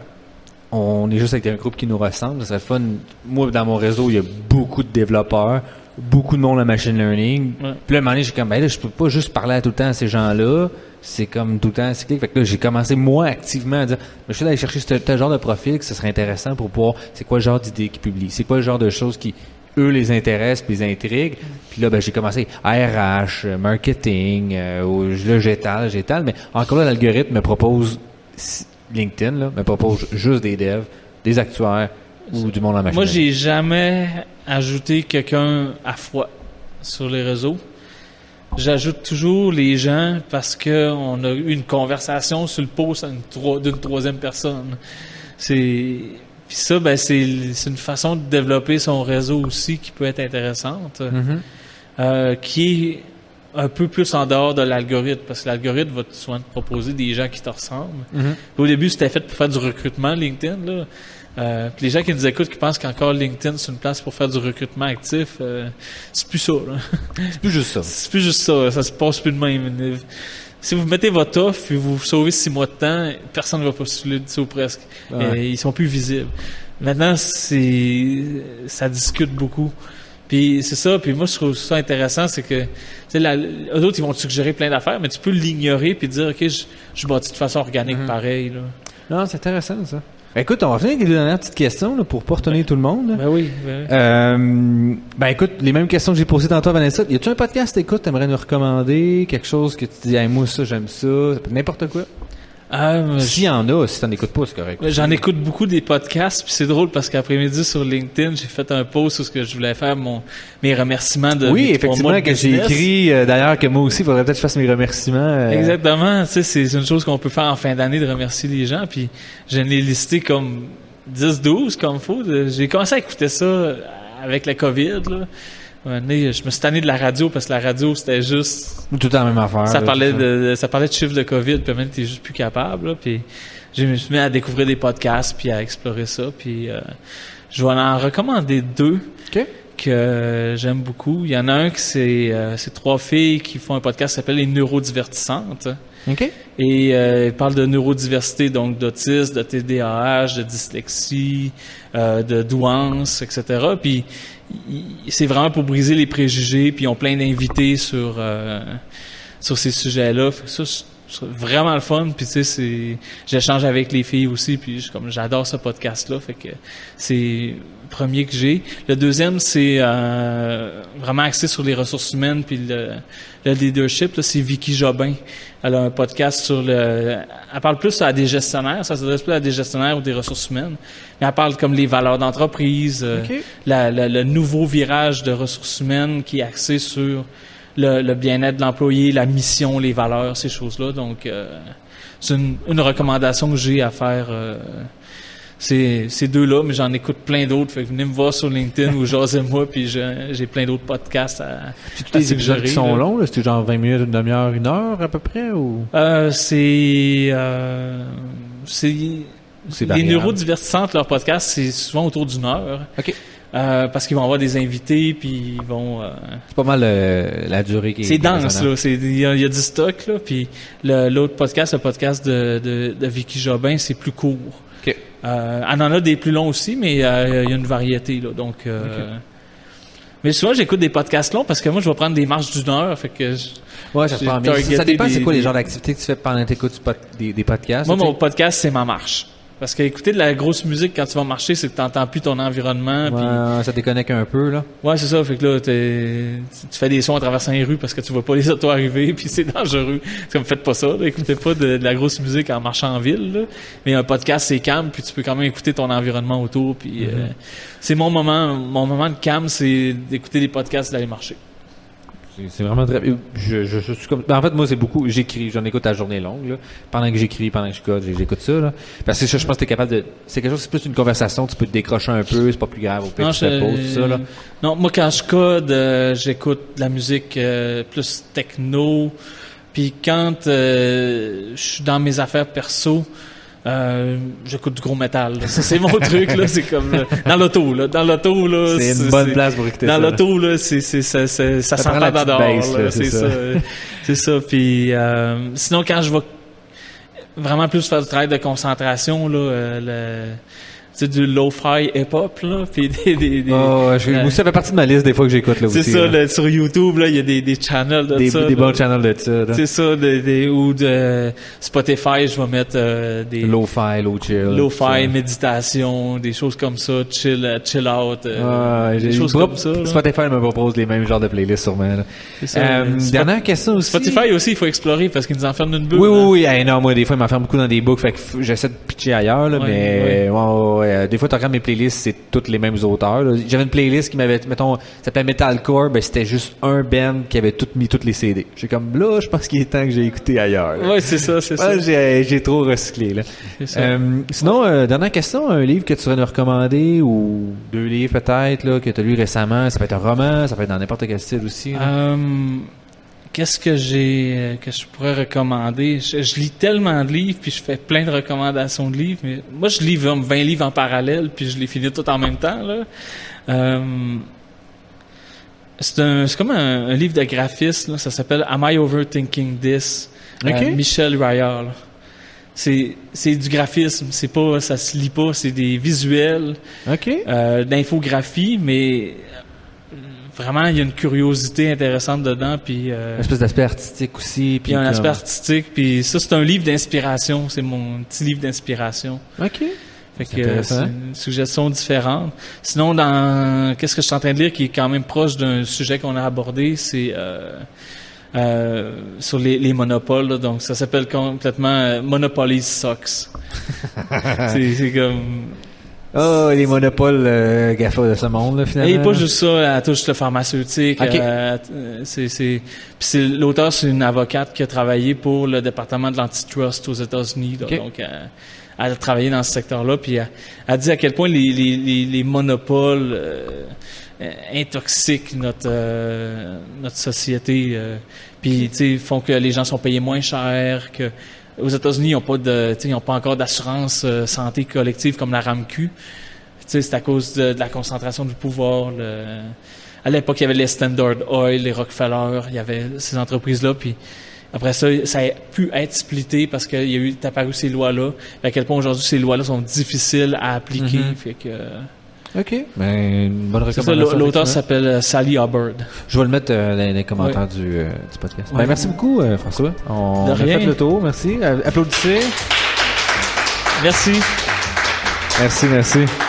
on est juste avec un groupe qui nous ressemble, ça serait fun. Moi, dans mon réseau, il y a beaucoup de développeurs, beaucoup de monde en machine learning. Puis là, à un moment donné, j'ai comme, ben là, je peux pas juste parler tout le temps à ces gens-là. C'est comme tout le temps cyclique. Fait que là, j'ai commencé, moi, activement à dire, je suis allé chercher ce, genre de profil que ce serait intéressant pour pouvoir, c'est quoi le genre d'idées qu'ils publient? C'est quoi le genre de choses qui, eux les intéressent puis les intriguent? Puis là, ben, j'ai commencé RH, marketing, euh, là, j'étale, j'étale, mais encore là, l'algorithme me propose, LinkedIn, là, me propose juste des devs, des actuaires ou du monde en machine. Moi, j'ai jamais ajouté quelqu'un à froid sur les réseaux. J'ajoute toujours les gens parce qu'on a eu une conversation sur le post d'une troisième personne. C'est Puis ça, ben, c'est une façon de développer son réseau aussi qui peut être intéressante, Mhm. euh, qui est un peu plus en dehors de l'algorithme, parce que l'algorithme va te- souvent te proposer des gens qui te ressemblent. Mhm. Au début, c'était fait pour faire du recrutement, LinkedIn. Là. Euh, les gens qui nous écoutent, qui pensent qu'encore LinkedIn, c'est une place pour faire du recrutement actif, euh, c'est plus ça. Là. C'est plus juste ça. C'est plus juste ça. Ça se passe plus de même. Si vous mettez votre offre et vous sauvez six mois de temps, personne ne va postuler ou presque. Ouais. Euh, ils sont plus visibles. Maintenant, c'est ça discute beaucoup. Puis c'est ça. Puis moi, je trouve ça intéressant, c'est que la- eux autres, ils vont te suggérer plein d'affaires, mais tu peux l'ignorer puis dire, ok, je, je bâtis de façon organique Mhm. pareil. Là. Non, c'est intéressant, ça. Écoute, on va finir avec les dernières petites questions là, pour pas retenir tout le monde. Ben oui. Ben, oui. Euh, ben écoute, les mêmes questions que j'ai posées tantôt à Vanessa. Y a-tu un podcast écoute, t'aimerais nous recommander? Quelque chose que tu dis, hey, moi ça j'aime ça, n'importe quoi. Ah, S'il y en a, si t'en écoutes pas, c'est correct. J'en écoute beaucoup des podcasts, puis c'est drôle parce qu'après-midi sur LinkedIn, j'ai fait un post sur ce que je voulais faire mon mes remerciements de Oui, effectivement, mois de que j'ai écrit euh, d'ailleurs que moi aussi, il faudrait peut-être que je fasse mes remerciements. euh, Exactement, tu sais, c'est une chose qu'on peut faire en fin d'année de remercier les gens, puis je l'ai listé comme 10 12 comme faut. J'ai commencé à écouter ça avec la Covid là. Donné, je me suis tanné de la radio parce que la radio c'était juste Tout en même affaire. ça là, parlait de, ça parlait de chiffres de Covid, puis même t'es juste plus capable. Là, puis je me suis mis à découvrir des podcasts, puis à explorer ça. Puis euh, je vais en recommander deux que j'aime beaucoup. Il y en a un qui c'est euh, c'est trois filles qui font un podcast qui s'appelle les neurodivertissantes. Et euh, ils parlent de neurodiversité, donc d'autisme, de TDAH, de dyslexie, euh, de douance, etc. Puis il- c'est vraiment pour briser les préjugés. Puis ils ont plein d'invités sur euh, sur ces sujets-là. Ça, trouve vraiment le fun. Puis tu sais, c'est j'échange avec les filles aussi. Puis je- comme j'adore ce podcast-là, fait que c'est le premier que j'ai. Le deuxième, c'est euh, vraiment axé sur les ressources humaines puis le, le leadership. là, C'est Vicky Jobin. Elle a un podcast sur le. Elle parle plus à des gestionnaires. Ça s'adresse plus à des gestionnaires ou des ressources humaines. Mais elle parle comme les valeurs d'entreprise, euh, OK. la- la- le nouveau virage de ressources humaines qui est axé sur le, le bien-être de l'employé, la mission, les valeurs, ces choses-là. Donc, euh, c'est une, une recommandation que j'ai à faire. euh, ces, ces deux-là, mais j'en écoute plein d'autres. Fait que venez me voir sur LinkedIn ou jasez-moi, puis je- j'ai plein d'autres podcasts à, Puis tous à les épisodes qui sont là. longs, c'était genre 20 minutes, une demi-heure, une heure à peu près ou? Euh, c'est euh, c'est c'est les neurodivertissantes leur podcast c'est souvent autour d'une heure OK. Euh, parce qu'ils vont avoir des invités puis ils vont euh, C'est pas mal euh, la durée qui est c'est dense là c'est il y, a il y a du stock là puis l'autre podcast le podcast de, de, de Vicky Jobin c'est plus court OK. euh, elle en a des plus longs aussi mais il y a une variété là donc mais souvent j'écoute des podcasts longs parce que moi je vais prendre des marches d'une heure fait que je- Ouais, ça prend bien. Dépend c'est quoi les genres d'activités que tu fais pendant que tu écoutes des, des podcasts? Moi, mon podcast, c'est ma marche. Parce que écouter de la grosse musique quand tu vas marcher, c'est que tu n'entends plus ton environnement. Ouais, ça déconnecte un peu, là. Ouais, c'est ça. Fait que là, tu fais des sons à traversant les rues parce que tu vois pas les [laughs] autos arriver, puis c'est dangereux. C'est comme, faites pas ça, là. écoutez pas de, de la grosse musique en marchant en ville. là. Mais un podcast, c'est calme, puis tu peux quand même écouter ton environnement autour. Puis euh, c'est mon moment, mon moment de calme, c'est d'écouter des podcasts, d'aller marcher. C'est- vraiment très. Je, je, je suis comme. ben, en fait, moi, c'est beaucoup. J'écris, j'en écoute à journée longue, là. Pendant que j'écris, pendant que je code, j'écoute ça, là. Parce que ça, je pense que t'es capable de. C'est quelque chose, c'est plus une conversation, tu peux te décrocher un peu, c'est pas plus grave, au pire, Non, tu te je- poses, tout ça, là. non, moi quand je code, euh, j'écoute de la musique euh, plus techno. Puis quand euh, je suis dans mes affaires perso, euh, j'écoute du gros métal. là. Ça, c'est mon [laughs] truc là. C'est comme euh, dans l'auto là. Dans l'auto là. C'est une bonne place pour écouter Dans l'auto là, c'est c'est ça ça, ça, s'entend la là, C'est ça. [laughs] c'est ça. Puis euh, sinon quand je vais vraiment plus faire du travail de concentration là, euh, le, sais, du lo-fi hip-hop là, [laughs] puis des, des, des- Oh, euh, ça fait partie de ma liste des fois que j'écoute, là, c'est ça, là. là, sur YouTube, là, il y a des, des channels de Des, ça. des bons channels de ça. C'est ça, des, des- ou de Spotify, je vais mettre euh, des Low-fi, low-chill. lo-fi, ça. méditation, des choses comme ça, chill, euh, chill out, euh, Ouais, des choses comme ça. là. Spotify me propose les mêmes genres de playlists, sûrement, là. Ça. Euh, dernière question aussi. Spotify aussi, il faut explorer parce qu'ils nous enferment une bulle. Oui, hein. oui, oui. Hey, non, moi, des fois, il m'enferme beaucoup dans des books, fait que j'essaie de pitcher ailleurs, là, Ouais, mais ouais, ouais, euh, des fois, tu regardes mes playlists, c'est toutes les mêmes auteurs. là. J'avais une playlist qui m'avait, mettons, ça s'appelait Metalcore, ben c'était juste un band qui avait tout mis toutes les CD. J'ai comme, là, je pense qu'il est temps que j'ai écouté ailleurs. là. Ouais, c'est ça, c'est ça. Ouais, j'ai, j'ai trop recyclé, là. C'est ça. Euh, sinon, euh, dernière question, un livre que tu aurais nous recommander ou deux livres peut-être, là, que tu as lu récemment. Ça peut être un roman, ça peut être dans n'importe quel style aussi. là. Euh, Qu'est-ce que j'ai euh, que je pourrais recommander? Je, je lis tellement de livres puis je fais plein de recommandations de livres mais moi je lis 20 20 livres en parallèle puis je les finis tout en même temps là. Euh, c'est un c'est comme un, un livre de graphiste là, ça s'appelle Am I Overthinking This? Euh, Ok. Michel Ryall. C'est c'est du graphisme, c'est pas ça se lit pas, c'est des visuels OK. euh, d'infographie, mais euh, vraiment il y a une curiosité intéressante dedans, puis euh, Une espèce d'aspect artistique aussi. puis il y a un comme- aspect artistique, puis ça c'est un livre d'inspiration, c'est mon petit livre d'inspiration. OK. Fait C'est que c'est une suggestion différente. Sinon dans qu'est-ce que je suis en train de lire qui est quand même proche d'un sujet qu'on a abordé, c'est euh, euh, sur les, les monopoles, là. donc ça s'appelle complètement euh, Monopoly Sucks. [laughs] c'est c'est Oh, les monopoles euh, GAFA de ce monde, là, finalement. Et pas juste ça, elle touche le pharmaceutique. Ok. euh, euh, c'est, c'est, puis c'est, l'auteur, c'est une avocate qui a travaillé pour le département de l'antitrust aux États-Unis. Donc, euh, elle a travaillé dans ce secteur-là. Puis elle, elle dit à quel point les, les, les, les monopoles euh, euh, intoxiquent notre, euh, notre société. euh, puis, tu sais, font que les gens sont payés moins cher, que aux États-Unis, ils n'ont pas de, tu sais, ils ont pas encore d'assurance euh, santé collective comme la RAMQ. C'est à cause de, de la concentration du pouvoir. le- À l'époque, il y avait les Standard Oil, les Rockefeller, il y avait ces entreprises-là, puis après ça, ça a pu être splitté parce qu'il y a eu apparu ces lois-là. À quel point aujourd'hui ces lois-là sont difficiles à appliquer. Mhm. Fait que OK. Ben, une bonne recommandation. l'auteur s'appelle euh, Sally Hubbard. Je vais le mettre euh, dans les commentaires du, euh, du podcast. Ben, merci beaucoup, euh, François. On De a fait le tour. Merci. Applaudissez. Merci. Merci, merci.